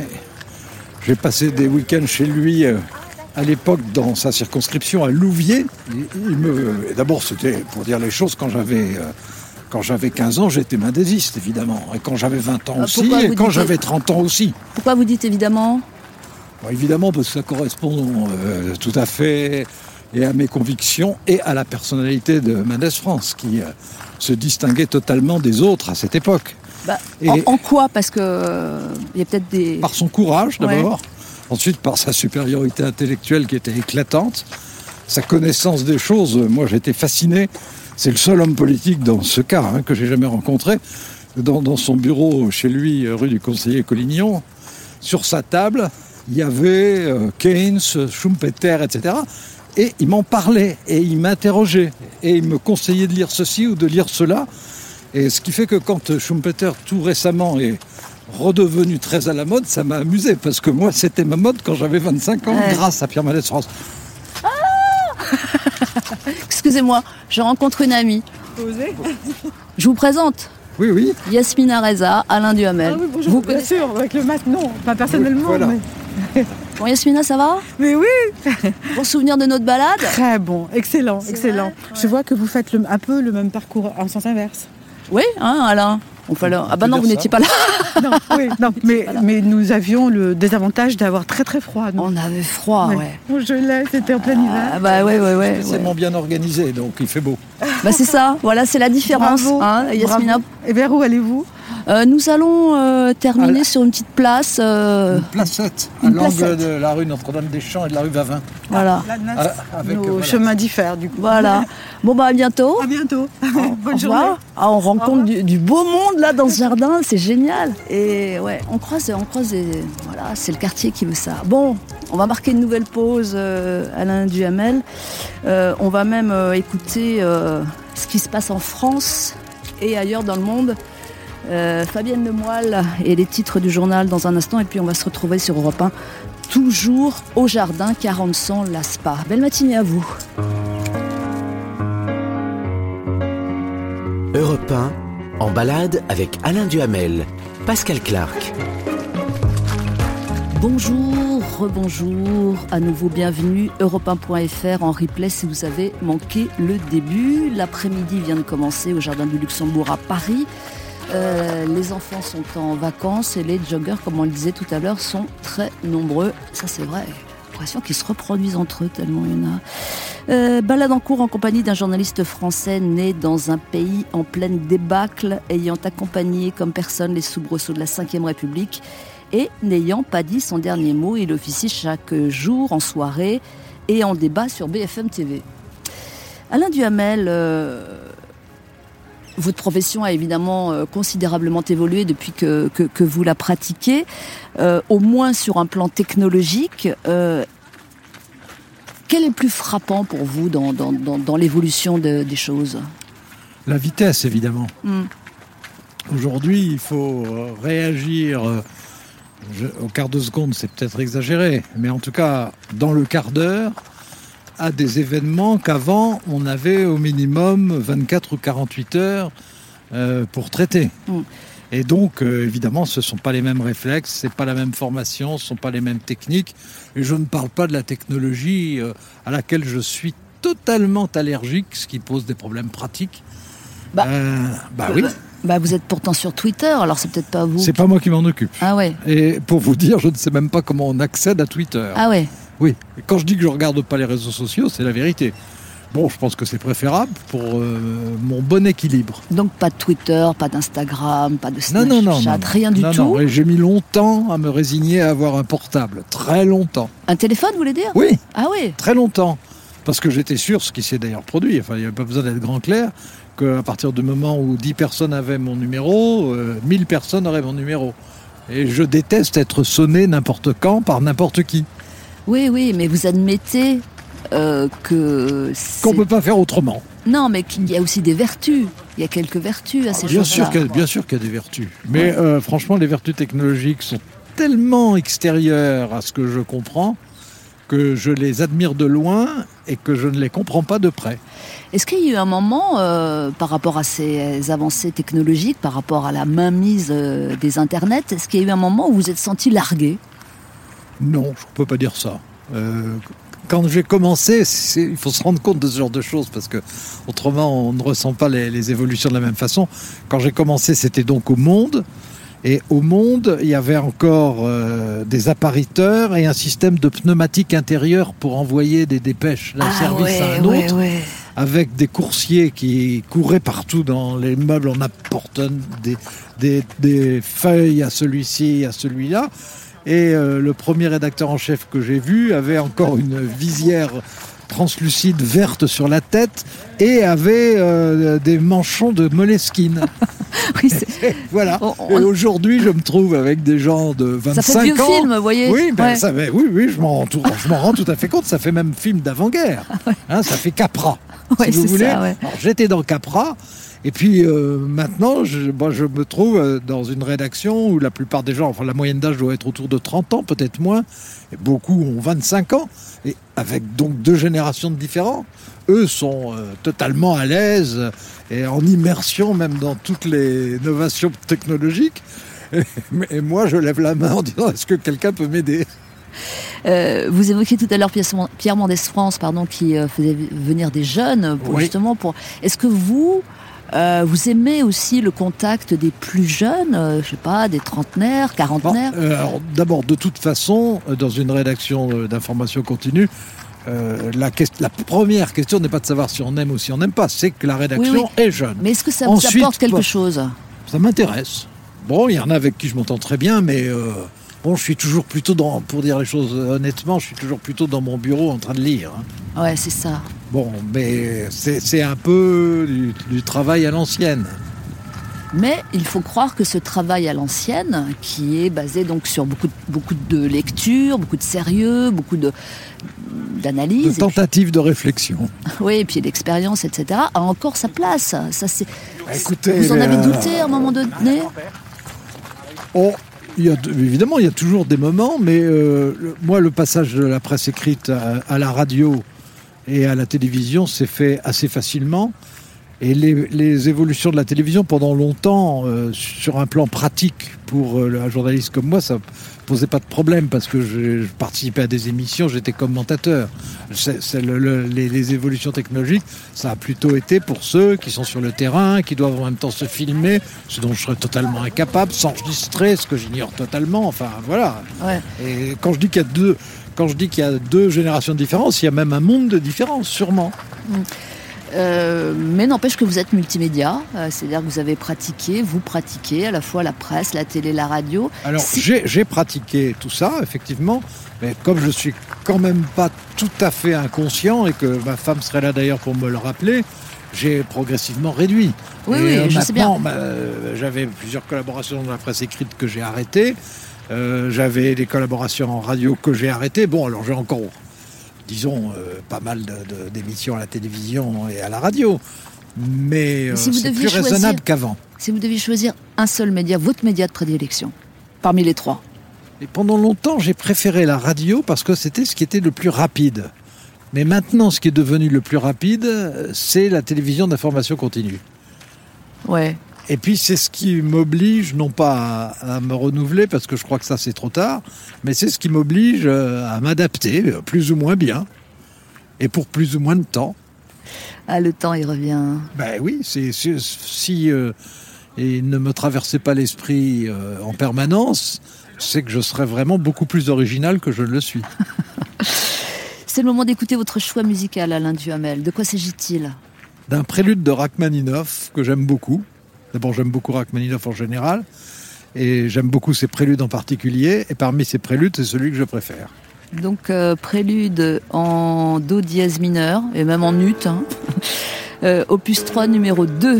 j'ai passé des week-ends chez lui euh, à l'époque dans sa circonscription à Louviers. Il- me- D'abord c'était pour dire les choses quand j'avais... euh, Quand j'avais 15 ans, j'étais mendésiste, évidemment. Et quand j'avais 20 ans Ah, aussi, et quand dites- j'avais 30 ans aussi. Pourquoi vous dites évidemment? Bon, évidemment, parce que ça correspond euh, tout à fait et à mes convictions et à la personnalité de Mendes France, qui euh, se distinguait totalement des autres à cette époque. Bah, Et- en, en quoi? Parce que euh, il y a peut-être des. Par son courage, Ouais. Ensuite, par sa supériorité intellectuelle qui était éclatante. Sa connaissance des choses, euh, moi j'étais fasciné. C'est le seul homme politique dans ce cas hein, que j'ai jamais rencontré. Dans, dans son bureau chez lui, euh, rue du conseiller Collignon, sur sa table, il y avait euh, Keynes, Schumpeter, etc. Et il m'en parlait et il m'interrogeait et il me conseillait de lire ceci ou de lire cela. Et ce qui fait que quand Schumpeter, tout récemment, est redevenu très à la mode, ça m'a amusé parce que moi, c'était ma mode quand j'avais 25 ans, Ouais. grâce à Pierre Mendès France. <laughs> Excusez-moi, je rencontre une amie. Je vous présente Oui, oui. Yasmina Reza, Alain Duhamel. Ah oui, bonjour, vous bien connaissez sûr, avec le masque, non, pas personnellement, Oui, voilà. mais... <laughs> Bon, Yasmina, ça va? Mais oui, Bon souvenir de notre balade? Très bon, excellent, excellent. vrai Je vois que vous faites le- un peu le même parcours en sens inverse. Oui, hein, Alain On fait le- Ah bah peut non, vous n'étiez pas là. <laughs> non, oui, non, mais, mais nous avions le désavantage d'avoir très très froid. On avait froid, Ouais. ouais. On gelait, c'était en plein hiver. Ah bah ouais, ouais, ouais. ouais. C'est bien organisé, donc il fait beau. Bah c'est ça, voilà, c'est la différence. Bravo, hein, Yasmina. bravo. Et vers où allez-vous? Euh, nous allons euh, terminer sur une petite place. euh, Une placette, à Une l'angle placette. de la rue Notre-Dame-des-Champs et de la rue Vavin. voilà. La NAS, Ah, avec, Nos euh, voilà. chemins diffèrent du coup. Voilà. <laughs> Bon bah à bientôt. À bientôt. Au <laughs> Bonne journée. Ah, on rencontre du, du beau monde là dans ce jardin, c'est génial. Et ouais, on croise, on croise des- voilà, c'est le quartier qui veut ça. Bon, on va marquer une nouvelle pause, euh, Alain Duhamel. Euh, on va même euh, écouter euh, ce qui se passe en France et ailleurs dans le monde. Euh, Fabienne Lemoyle et les titres du journal dans un instant, et puis on va se retrouver sur Europe 1, toujours au jardin 40 sans la spa. Belle matinée à vous. Europe 1, en balade avec Alain Duhamel, Pascal Clark. Bonjour, rebonjour, à nouveau bienvenue, europe1.fr en replay si vous avez manqué le début. L'après-midi vient de commencer au Jardin du Luxembourg à Paris. Euh, les enfants sont en vacances et les joggers, comme on le disait tout à l'heure, sont très nombreux. Ça c'est vrai. L'impression qu'ils se reproduisent entre eux tellement il y en a. Euh, balade en cours en compagnie d'un journaliste français né dans un pays en pleine débâcle, ayant accompagné comme personne les soubresauts de la Ve République et n'ayant pas dit son dernier mot, il officie chaque jour en soirée et en débat sur BFM TV. Alain Duhamel, euh, votre profession a évidemment euh, considérablement évolué depuis que, que- que vous la pratiquez, euh, au moins sur un plan technologique. Euh, quel est le plus frappant pour vous dans, dans- dans- dans l'évolution de- des choses? La vitesse, évidemment. Hmm. Aujourd'hui, il faut réagir je- au quart de seconde, c'est peut-être exagéré, mais en tout cas, dans le quart d'heure, à des événements qu'avant, on avait au minimum 24 ou 48 heures euh, pour traiter. Mm. Et donc, euh, évidemment, ce ne sont pas les mêmes réflexes, c'est pas la même formation, ce ne sont pas les mêmes techniques. Et je ne parle pas de la technologie euh, à laquelle je suis totalement allergique, ce qui pose des problèmes pratiques. Bah, bah oui, Bah, vous êtes pourtant sur Twitter, alors c'est peut-être pas vous. c'est pas moi qui m'en occupe. Ah ouais, Et pour vous dire, je ne sais même pas comment on accède à Twitter. ah ouais. Oui. Et quand je dis que je regarde pas les réseaux sociaux, c'est la vérité. Bon, je pense que c'est préférable pour euh, mon bon équilibre. Donc pas de Twitter, pas d'Instagram, pas de Snapchat, non, non, non. rien du Non, tout. non, j'ai mis longtemps à me résigner à avoir un portable. Très longtemps. Un téléphone, vous voulez dire? Oui, Ah oui. très longtemps. Parce que j'étais sûr, ce qui s'est d'ailleurs produit, enfin, il n'y avait pas besoin d'être grand clair, qu'à partir du moment où 10 personnes avaient mon numéro, euh, 1000 personnes auraient mon numéro. Et je déteste être sonné n'importe quand par n'importe qui. Oui, oui, mais vous admettez euh, que Qu'on ne peut pas faire autrement. non, mais qu'il y a aussi des vertus. Il y a quelques vertus à ces Ah, Bien choses-là. sûr, qu'il y a, bien sûr qu'il y a des vertus. Mais euh, franchement, les vertus technologiques sont tellement extérieures à ce que je comprends que je les admire de loin et que je ne les comprends pas de près. Est-ce qu'il y a eu un moment, euh, par rapport à ces avancées technologiques, par rapport à la mainmise euh, des internets, est-ce qu'il y a eu un moment où vous êtes senti largué? Non, je ne peux pas dire ça. Euh, quand j'ai commencé, il faut se rendre compte de ce genre de choses parce que autrement on ne ressent pas les, les évolutions de la même façon. Quand j'ai commencé, c'était donc au Monde. Et au Monde, il y avait encore euh, des appariteurs et un système de pneumatique intérieure pour envoyer des dépêches d'un service à un autre. Ah ouais, ouais. avec des coursiers qui couraient partout dans les meubles en apportant des, des, des feuilles à celui-ci, à celui-là. Et euh, le premier rédacteur en chef que j'ai vu avait encore une visière translucide verte sur la tête et avait euh, des manchons de Moleskine. <laughs> Oui, voilà. On- on- Et aujourd'hui, je me trouve avec des gens de 25 ça fait vieux ans. film, vous voyez Oui, ben, Ouais. ça fait- oui, oui, je m'en rends, tout- à fait compte. Ça fait même film d'avant-guerre. Hein, ça fait Capra, Ouais, si vous voulez. J'étais dans Capra. Et puis euh, maintenant, je, moi, je me trouve euh, dans une rédaction où la plupart des gens, enfin la moyenne d'âge doit être autour de 30 ans, peut-être moins, et beaucoup ont 25 ans, et avec donc deux générations de différents. Eux sont euh, totalement à l'aise et en immersion même dans toutes les innovations technologiques. <laughs> Et, et moi, je lève la main en disant est-ce que quelqu'un peut m'aider? Euh, vous évoquiez tout à l'heure Pierre, Pierre Mendès France, pardon, qui euh, faisait venir des jeunes pour Oui. justement pour. Est-ce que vous euh, vous aimez aussi le contact des plus jeunes, euh, je sais pas, des trentenaires, Bon, quarantenaires euh, alors, D'abord, de toute façon, euh, dans une rédaction euh, d'information continue, euh, la, première question n'est pas de savoir si on aime ou si on n'aime pas, c'est que la rédaction est jeune. Mais est-ce que ça vous Ensuite, apporte quelque chose? Ça m'intéresse. Bon, il y en a avec qui je m'entends très bien, mais euh, bon, je suis toujours plutôt dans, pour dire les choses honnêtement, je suis toujours plutôt dans mon bureau en train de lire. hein. Ouais, c'est ça. Bon, mais c'est c'est un peu du, du travail à l'ancienne. Mais il faut croire que ce travail à l'ancienne, qui est basé donc sur beaucoup de, beaucoup de lecture, beaucoup de sérieux, beaucoup de De d'analyse, puis- tentatives de réflexion. <laughs> oui, et puis d'expérience, etc., a encore sa place. Ça, c'est. Écoutez, Vous en avez euh, douté à un moment donné? Oh, il y a, évidemment, il y a toujours des moments, mais euh, moi, le passage de la presse écrite à la radio et à la télévision s'est fait assez facilement. Et les, les évolutions de la télévision, pendant longtemps, euh, sur un plan pratique pour euh, un journaliste comme moi, ça posait pas de problème parce que je, je participais à des émissions, j'étais commentateur. C'est- c'est le- le- les, les évolutions technologiques, ça a plutôt été pour ceux qui sont sur le terrain, qui doivent en même temps se filmer, ce dont je serais totalement incapable, s'enregistrer, ce que j'ignore totalement. Enfin, voilà. Ouais. Et quand je dis qu'il y a deux, quand je dis qu'il y a deux générations de différence, il y a même un monde de différence, sûrement. Euh, mais n'empêche que vous êtes multimédia, euh, c'est-à-dire que vous avez pratiqué, vous pratiquez à la fois la presse, la télé, la radio. Alors, Si- j'ai pratiqué tout ça, effectivement, mais comme je suis quand même pas tout à fait inconscient et que ma femme serait là d'ailleurs pour me le rappeler, j'ai progressivement réduit. Oui, Et, oui, euh, je sais bien. bah, J'avais plusieurs collaborations dans la presse écrite que j'ai arrêtées. Euh, J'avais des collaborations en radio que j'ai arrêtées. Bon, alors j'ai encore, disons, euh, pas mal de- de- d'émissions à la télévision et à la radio. Mais euh, si c'est plus choisir- raisonnable qu'avant. Si vous deviez choisir un seul média, votre média de prédilection, parmi les trois. Et pendant longtemps, j'ai préféré la radio parce que c'était ce qui était le plus rapide. Mais maintenant, ce qui est devenu le plus rapide, euh, c'est la télévision d'information continue. Ouais. Et puis, c'est ce qui m'oblige, non pas à, à me renouveler, parce que je crois que ça, c'est trop tard, mais c'est ce qui m'oblige euh, à m'adapter, euh, plus ou moins bien, et pour plus ou moins de temps. Ah, le temps, il revient. Ben oui, c'est- si euh, il ne me traversait pas l'esprit euh, en permanence, c'est que je serais vraiment beaucoup plus original que je ne le suis. <laughs> C'est le moment d'écouter votre choix musical, Alain Duhamel. De quoi s'agit-il? D'un prélude de Rachmaninoff que j'aime beaucoup. D'abord, j'aime beaucoup Rachmaninoff en général, et j'aime beaucoup ses préludes en particulier. Et parmi ces préludes, c'est celui que je préfère. Donc, euh, prélude en Do dièse mineur, et même en ut. hein. <laughs> Euh, opus 3, numéro 2,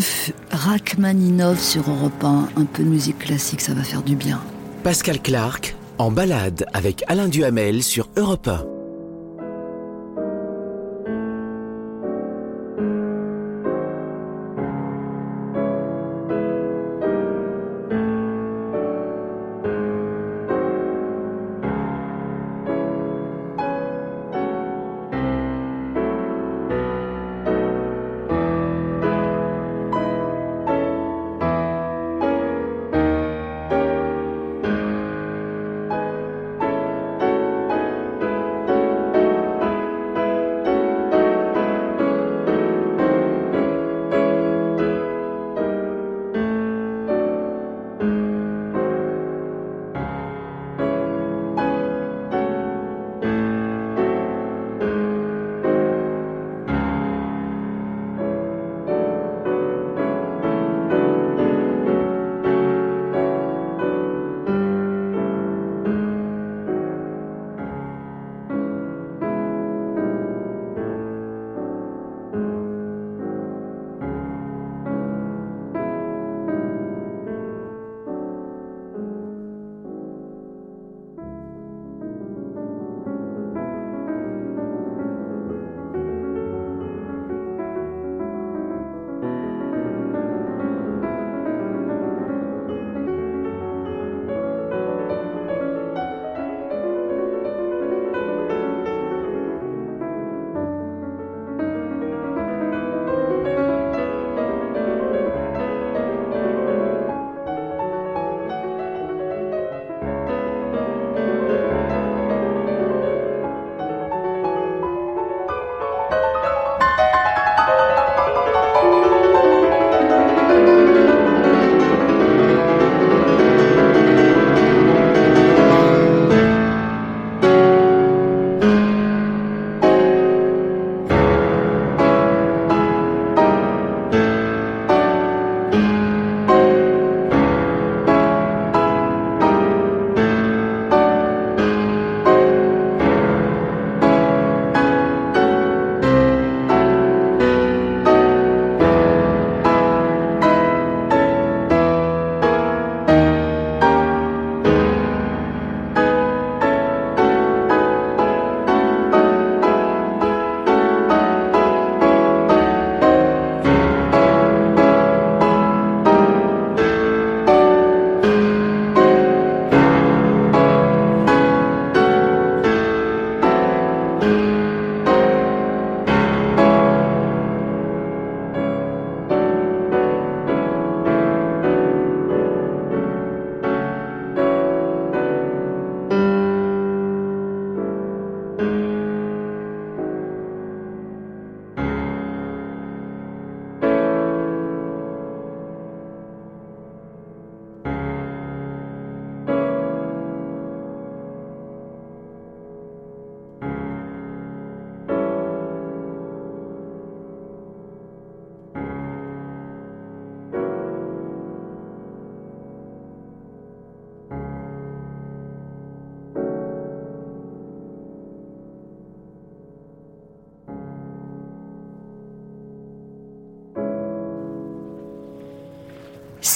Rachmaninov sur Europe 1. Un peu de musique classique, ça va faire du bien. Pascal Clark en balade avec Alain Duhamel sur Europe 1.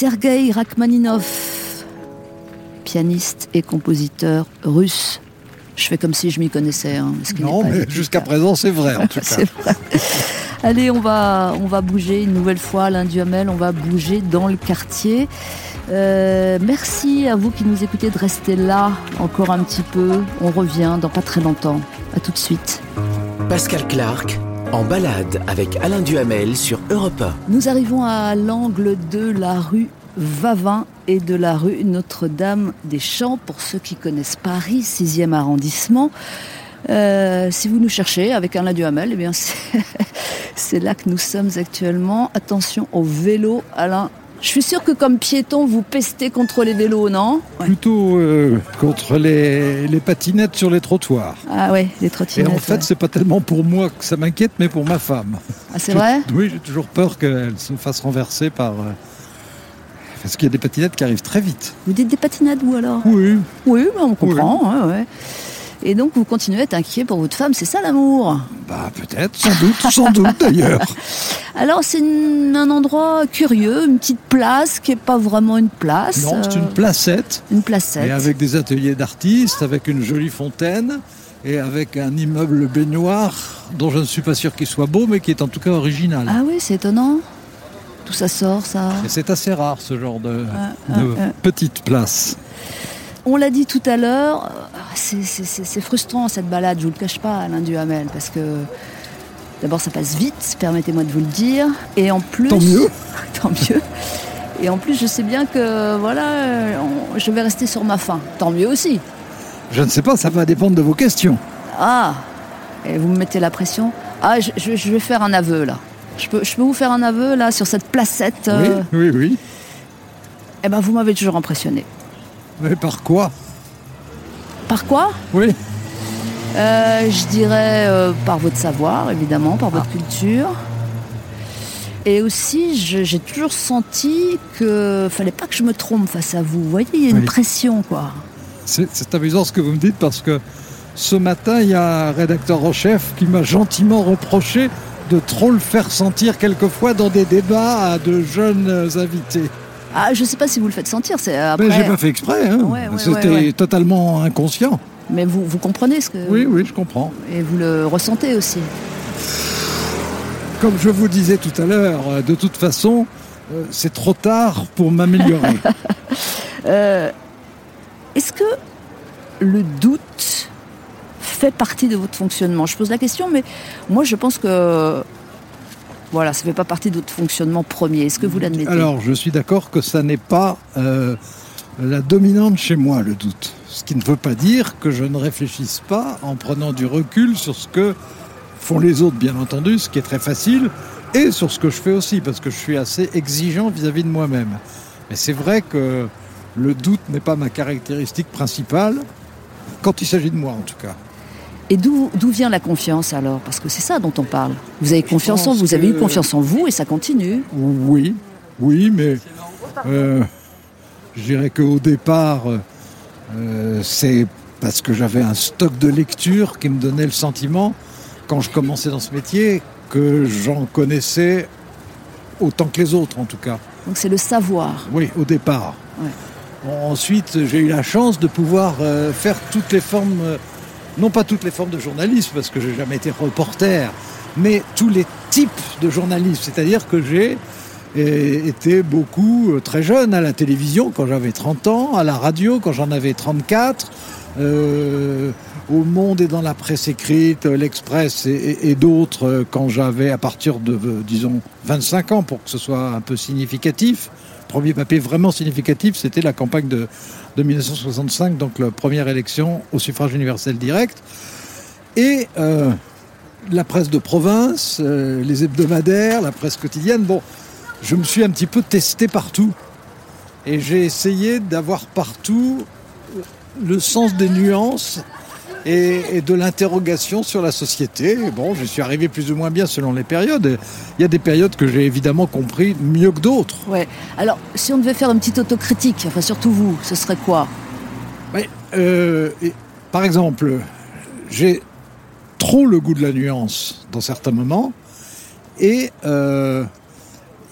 Sergei Rachmaninov, pianiste et compositeur russe. Je fais comme si je m'y connaissais. hein, ce qui Non, mais jusqu'à présent, c'est vrai en <laughs> tout cas. Vrai. Allez, on va, on va bouger une nouvelle fois, Alain Duhamel, on va bouger dans le quartier. Euh, merci à vous qui nous écoutez de rester là encore un petit peu. On revient dans pas très longtemps. À tout de suite. Pascal Clark en balade avec Alain Duhamel sur Europe 1. Nous arrivons à l'angle de la rue Vavin et de la rue Notre-Dame des Champs. Pour ceux qui connaissent Paris, 6e arrondissement. Euh, si vous nous cherchez avec Alain Duhamel, eh bien c'est <laughs> c'est là que nous sommes actuellement. Attention au vélo, Alain. Je suis sûr que comme piéton, vous pestez contre les vélos, non Plutôt euh, contre les, les patinettes sur les trottoirs. Ah ouais, les Et trottinettes. en fait, ouais. c'est pas tellement pour moi que ça m'inquiète, mais pour ma femme. Ah, c'est vrai Oui, j'ai toujours peur qu'elle se fasse renverser par. euh, Parce qu'il y a des patinettes qui arrivent très vite. Vous dites des patinades, vous alors Oui, Oui, bah, on comprend. ouais, ouais. Et donc, vous continuez à être inquiet pour votre femme, c'est ça l'amour bah peut-être, sans doute, sans doute d'ailleurs. <laughs> Alors, c'est un endroit curieux, une petite place qui n'est pas vraiment une place. Non, c'est euh, une placette, une placette. et avec des ateliers d'artistes, avec une jolie fontaine, et avec un immeuble baignoire dont je ne suis pas sûr qu'il soit beau, mais qui est en tout cas original. Ah oui, c'est étonnant. Tout ça sort, ça? Et c'est assez rare ce genre de, Ah, de ah, ah. petite place. On l'a dit tout à l'heure, euh, c'est- frustrant cette balade, je vous le cache pas, Alain Duhamel, parce que d'abord ça passe vite, permettez-moi de vous le dire, et en plus... Tant mieux. <laughs> Tant mieux. Et en plus, je sais bien que voilà, euh, on- je vais rester sur ma faim. Tant mieux aussi. Je ne sais pas, ça va dépendre de vos questions. Ah, et vous me mettez la pression. Ah, je, je- je vais faire un aveu là. Je peux, je peux vous faire un aveu là sur cette placette. euh, Oui, oui, oui. Eh ben, vous m'avez toujours impressionné. Mais par quoi Par quoi Oui. Euh, Je dirais euh, par votre savoir, évidemment, par votre culture. Et aussi, j'ai toujours senti que fallait pas que je me trompe face à vous. Vous voyez, il y a une Oui. pression, quoi. C'est c'est amusant ce que vous me dites parce que ce matin, il y a un rédacteur en chef qui m'a gentiment reproché de trop le faire sentir quelquefois dans des débats à de jeunes invités. Ah, je sais pas si vous le faites sentir. C'est après. Mais j'ai pas fait exprès, hein. Ouais, ouais, c'était ouais, totalement inconscient. Mais vous, vous comprenez ce que. Oui, oui, je comprends. Et vous le ressentez aussi. Comme je vous disais tout à l'heure, euh, de toute façon, euh, c'est trop tard pour m'améliorer. <laughs> Euh, Est-ce que le doute fait partie de votre fonctionnement? Je pose la question, mais moi je pense que voilà, ça fait pas partie de votre fonctionnement premier. Est-ce que vous l'admettez? Alors, je suis d'accord que ça n'est pas euh, la dominante chez moi, le doute. Ce qui ne veut pas dire que je ne réfléchisse pas en prenant du recul sur ce que font les autres, bien entendu, ce qui est très facile, et sur ce que je fais aussi, parce que je suis assez exigeant vis-à-vis de moi-même. Mais c'est vrai que le doute n'est pas ma caractéristique principale, quand il s'agit de moi en tout cas. Et d'où vient la confiance alors? Parce que c'est ça dont on parle. Vous avez confiance en vous, vous avez eu que- confiance en vous et ça continue. Oui, oui, mais euh, je dirais qu'au départ, euh, c'est parce que j'avais un stock de lecture qui me donnait le sentiment, quand je commençais dans ce métier, que j'en connaissais autant que les autres en tout cas. Donc c'est le savoir. Oui, au départ. Ouais. Ensuite, j'ai eu la chance de pouvoir euh, faire toutes les formes, non pas toutes les formes de journalisme, parce que j'ai jamais été reporter, mais tous les types de journalisme. C'est-à-dire que j'ai euh, été beaucoup euh, très jeune à la télévision quand j'avais 30 ans, à la radio quand j'en avais 34, euh, au Monde et dans la presse écrite, l'Express et, et- d'autres quand j'avais à partir de, disons, 25 ans pour que ce soit un peu significatif. Premier papier vraiment significatif, c'était la campagne de, de 1965, donc la première élection au suffrage universel direct. Et euh, la presse de province, euh, les hebdomadaires, la presse quotidienne. Bon, je me suis un petit peu testé partout. Et j'ai essayé d'avoir partout le sens des nuances et, et de l'interrogation sur la société. Et bon, je suis arrivé plus ou moins bien selon les périodes. Il y a des périodes que j'ai évidemment compris mieux que d'autres. Ouais. Alors, si on devait faire une petite autocritique, enfin surtout vous, ce serait quoi? Mais, euh, et, par exemple, j'ai trop le goût de la nuance dans certains moments. Et euh,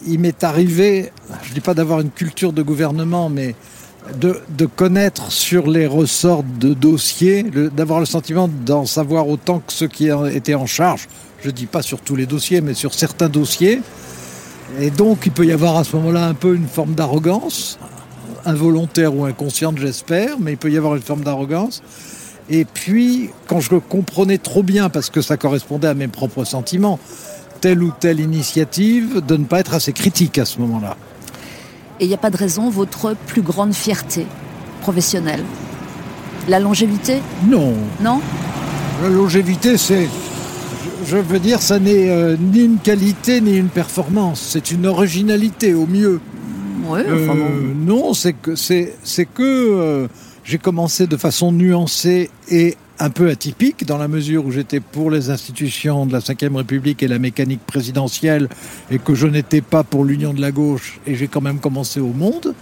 il m'est arrivé, je ne dis pas d'avoir une culture de gouvernement, mais de, connaître sur les ressorts de dossiers, le- d'avoir le sentiment d'en savoir autant que ceux qui en étaient en charge. Je ne dis pas sur tous les dossiers, mais sur certains dossiers. Et donc, il peut y avoir à ce moment-là un peu une forme d'arrogance, involontaire ou inconsciente, j'espère, mais il peut y avoir une forme d'arrogance. Et puis, quand je comprenais trop bien, parce que ça correspondait à mes propres sentiments, telle ou telle initiative, de ne pas être assez critique à ce moment-là. Et il n'y a pas de raison, votre plus grande fierté professionnelle. La longévité? Non, Non? La longévité, c'est, je- veux dire, ça n'est euh, ni une qualité ni une performance, c'est une originalité au mieux. Oui, enfin bon. Euh, non, c'est que c'est c'est que euh, j'ai commencé de façon nuancée et un peu atypique dans la mesure où j'étais pour les institutions de la Ve République et la mécanique présidentielle et que je n'étais pas pour l'union de la gauche et j'ai quand même commencé au Monde.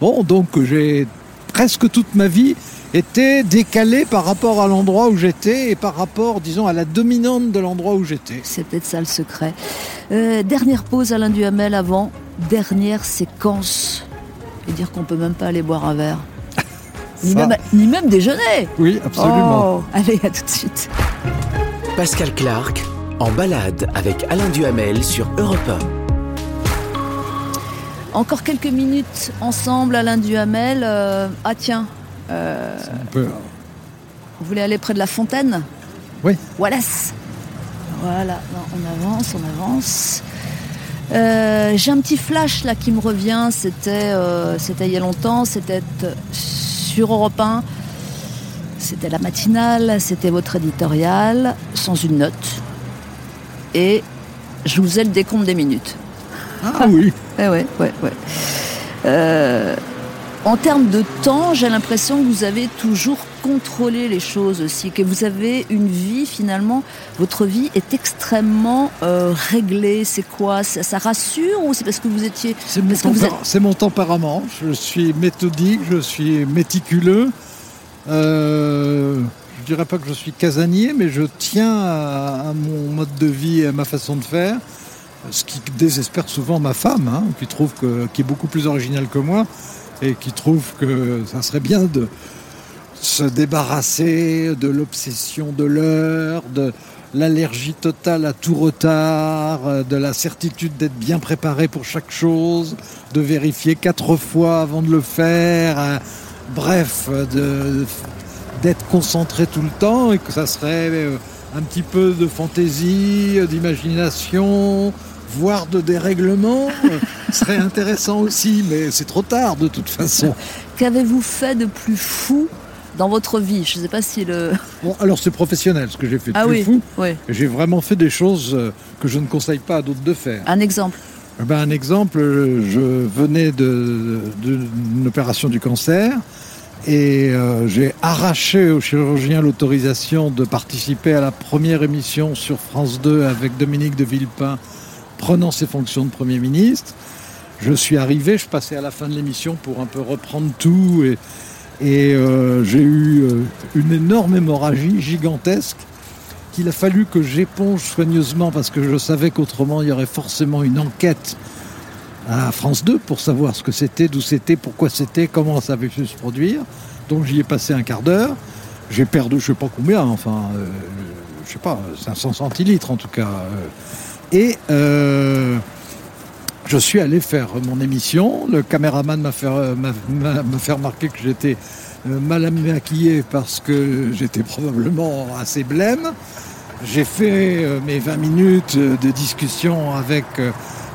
Bon, donc j'ai presque toute ma vie été décalé par rapport à l'endroit où j'étais et par rapport, disons, à la dominante de l'endroit où j'étais. C'est peut-être ça le secret. Euh, dernière pause, Alain Duhamel, avant. Dernière séquence. Et dire qu'on peut même pas aller boire un verre. Ni, Ça- même, ni même déjeuner. Oui, absolument. Oh, allez, à tout de suite. Pascal Clark en balade avec Alain Duhamel sur Europe Encore quelques minutes ensemble, Alain Duhamel. Euh, ah tiens, euh, On peut- vous voulez aller près de la fontaine? Oui. Wallace. Voilà, non, on avance, on avance. Euh, J'ai un petit flash là qui me revient. C'était, euh, c'était il y a longtemps. C'était euh, sur Europe 1. C'était la matinale. C'était votre éditorial sans une note. Et je vous ai le décompte des minutes. Ah oui. Eh ouais, ouais, ouais. Euh, en termes de temps, j'ai l'impression que vous avez toujours contrôlé les choses aussi, que vous avez une vie finalement, votre vie est extrêmement euh, réglée. C'est quoi? Ça, ça rassure ou c'est parce que vous étiez C'est mon, mon tempérament. Je suis méthodique, je suis méticuleux. Euh, je dirais pas que je suis casanier, mais je tiens à, à mon mode de vie et à ma façon de faire. Ce qui désespère souvent ma femme, hein, qui trouve que, qui est beaucoup plus originale que moi et qui trouve que ça serait bien de se débarrasser de l'obsession de l'heure, de l'allergie totale à tout retard, euh, de la certitude d'être bien préparé pour chaque chose, de vérifier quatre fois avant de le faire, euh, bref, euh, d'être concentré tout le temps et que ça serait euh, un petit peu de fantaisie, d'imagination, voire de dérèglement, <laughs> serait intéressant aussi, mais c'est trop tard de toute façon. <laughs> Qu'avez-vous fait de plus fou dans votre vie? Je ne sais pas si le. Bon, alors c'est professionnel ce que j'ai fait de Ah plus oui, fou. oui. J'ai vraiment fait des choses euh, que je ne conseille pas à d'autres de faire. Un exemple. Eh ben, un exemple, euh, je venais de- de- d'une opération du cancer et euh, j'ai arraché au chirurgien l'autorisation de participer à la première émission sur France 2 avec Dominique de Villepin prenant ses fonctions de Premier ministre. Je suis arrivé, je passais à la fin de l'émission pour un peu reprendre tout et, euh, j'ai eu euh, une énorme hémorragie gigantesque qu'il a fallu que j'éponge soigneusement parce que je savais qu'autrement il y aurait forcément une enquête à France 2 pour savoir ce que c'était, d'où c'était, pourquoi c'était, comment ça avait pu se produire. Donc j'y ai passé un quart d'heure. J'ai perdu je sais pas combien, enfin, euh, je sais pas, 500 centilitres en tout cas. Et je suis allé faire mon émission. Le caméraman m'a fait, euh, fait remarquer que j'étais euh, mal maquillé parce que j'étais probablement assez blême. J'ai fait euh, mes 20 minutes de discussion avec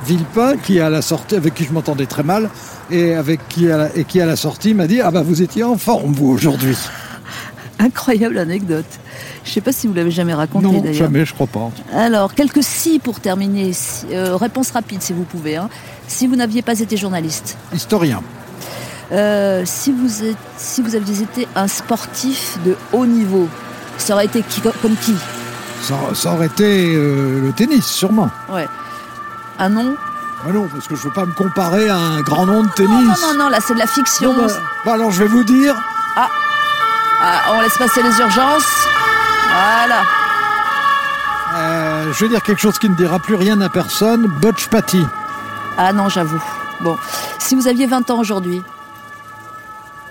Villepin, qui à la sortie, avec qui je m'entendais très mal, et qui à la, et qui à la sortie m'a dit ah bah vous étiez en forme vous aujourd'hui. Incroyable anecdote. Je ne sais pas si vous l'avez jamais raconté Non jamais je crois pas. Alors, quelques si pour terminer. Euh, réponse rapide si vous pouvez. hein. Si vous n'aviez pas été journaliste, Historien. euh, si, vous êtes- si vous aviez été un sportif de haut niveau, ça aurait été qui, comme qui? Ça, ça aurait été euh, le tennis sûrement. Ouais. Un nom Ah non parce que je veux pas me comparer à un grand nom de tennis. Non, non, non, non, là c'est de la fiction. Bon, bah, bah, alors je vais vous dire Ah, on laisse passer les urgences. Voilà. Euh, je vais dire quelque chose qui ne dira plus rien à personne. Butch Patty. Ah non, j'avoue. Bon, si vous aviez 20 ans aujourd'hui,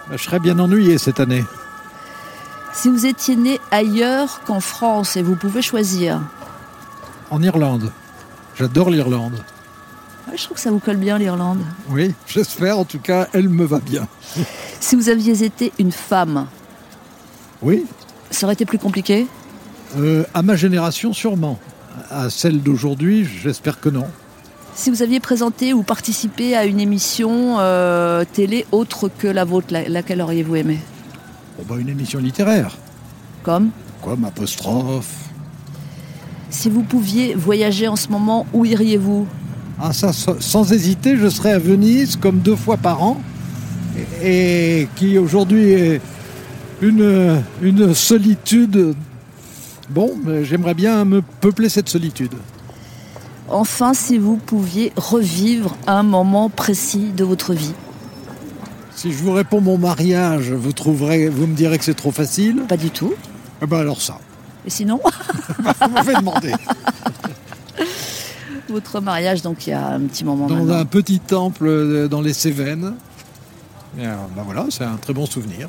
Bah, Je serais bien ennuyé cette année. si vous étiez né ailleurs qu'en France et vous pouvez choisir, En Irlande. J'adore l'Irlande. Ouais, je trouve que ça vous colle bien l'Irlande. Oui, j'espère. En tout cas, elle me va bien. Si vous aviez été une femme, Oui, ça aurait été plus compliqué euh, à ma génération sûrement. À celle d'aujourd'hui, j'espère que non. Si vous aviez présenté ou participé à une émission euh, télé autre que la vôtre, la- laquelle auriez-vous aimé Bon, bah, une émission littéraire. Comme Comme apostrophe. Si vous pouviez voyager en ce moment, où iriez-vous Ah, ça, sans hésiter, je serai à Venise comme deux fois par an. Et qui aujourd'hui est une, une solitude. Bon, j'aimerais bien me peupler cette solitude. Enfin, si vous pouviez revivre un moment précis de votre vie. Si je vous réponds mon mariage, vous trouverez, vous me direz que c'est trop facile. Pas du tout. Eh ben alors ça, Et sinon, <laughs> vous m'avez demandé. <laughs> votre mariage, donc il y a un petit moment Dans maintenant. un petit temple euh, dans les Cévennes. Et, ben voilà, c'est un très bon souvenir.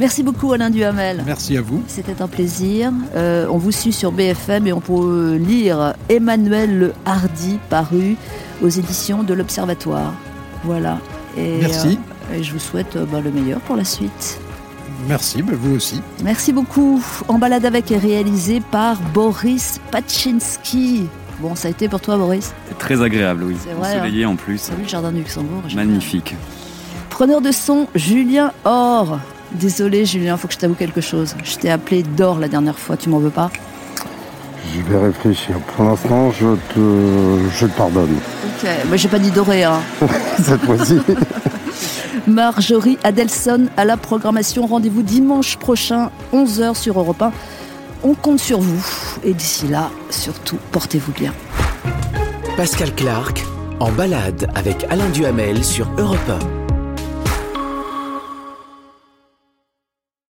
Merci beaucoup Alain Duhamel. Merci à vous. C'était un plaisir. Euh, on vous suit sur BFM et on peut lire Emmanuel Le Hardy paru aux éditions de l'Observatoire. Voilà. Et, Merci. euh, et je vous souhaite euh, bah, le meilleur pour la suite. Merci, ben vous aussi. Merci beaucoup. En balade avec est réalisé par Boris Pachinski. Bon, ça a été pour toi, Boris? C'est très agréable, oui. C'est vrai, hein. Ensoleillé en plus. T'as vu le jardin du Luxembourg Magnifique. Preneur de son, Julien Or. Désolé, Julien, faut que je t'avoue quelque chose. Je t'ai appelé Dor la dernière fois, tu m'en veux pas Je vais réfléchir. Pour l'instant, je te, je te pardonne. Ok, mais j'ai pas dit doré, hein. <laughs> Cette fois-ci. <laughs> Marjorie Adelson à la programmation. Rendez-vous dimanche prochain, 11h sur Europe 1. On compte sur vous. Et d'ici là, surtout, portez-vous bien. Pascal Clark en balade avec Alain Duhamel sur Europe 1.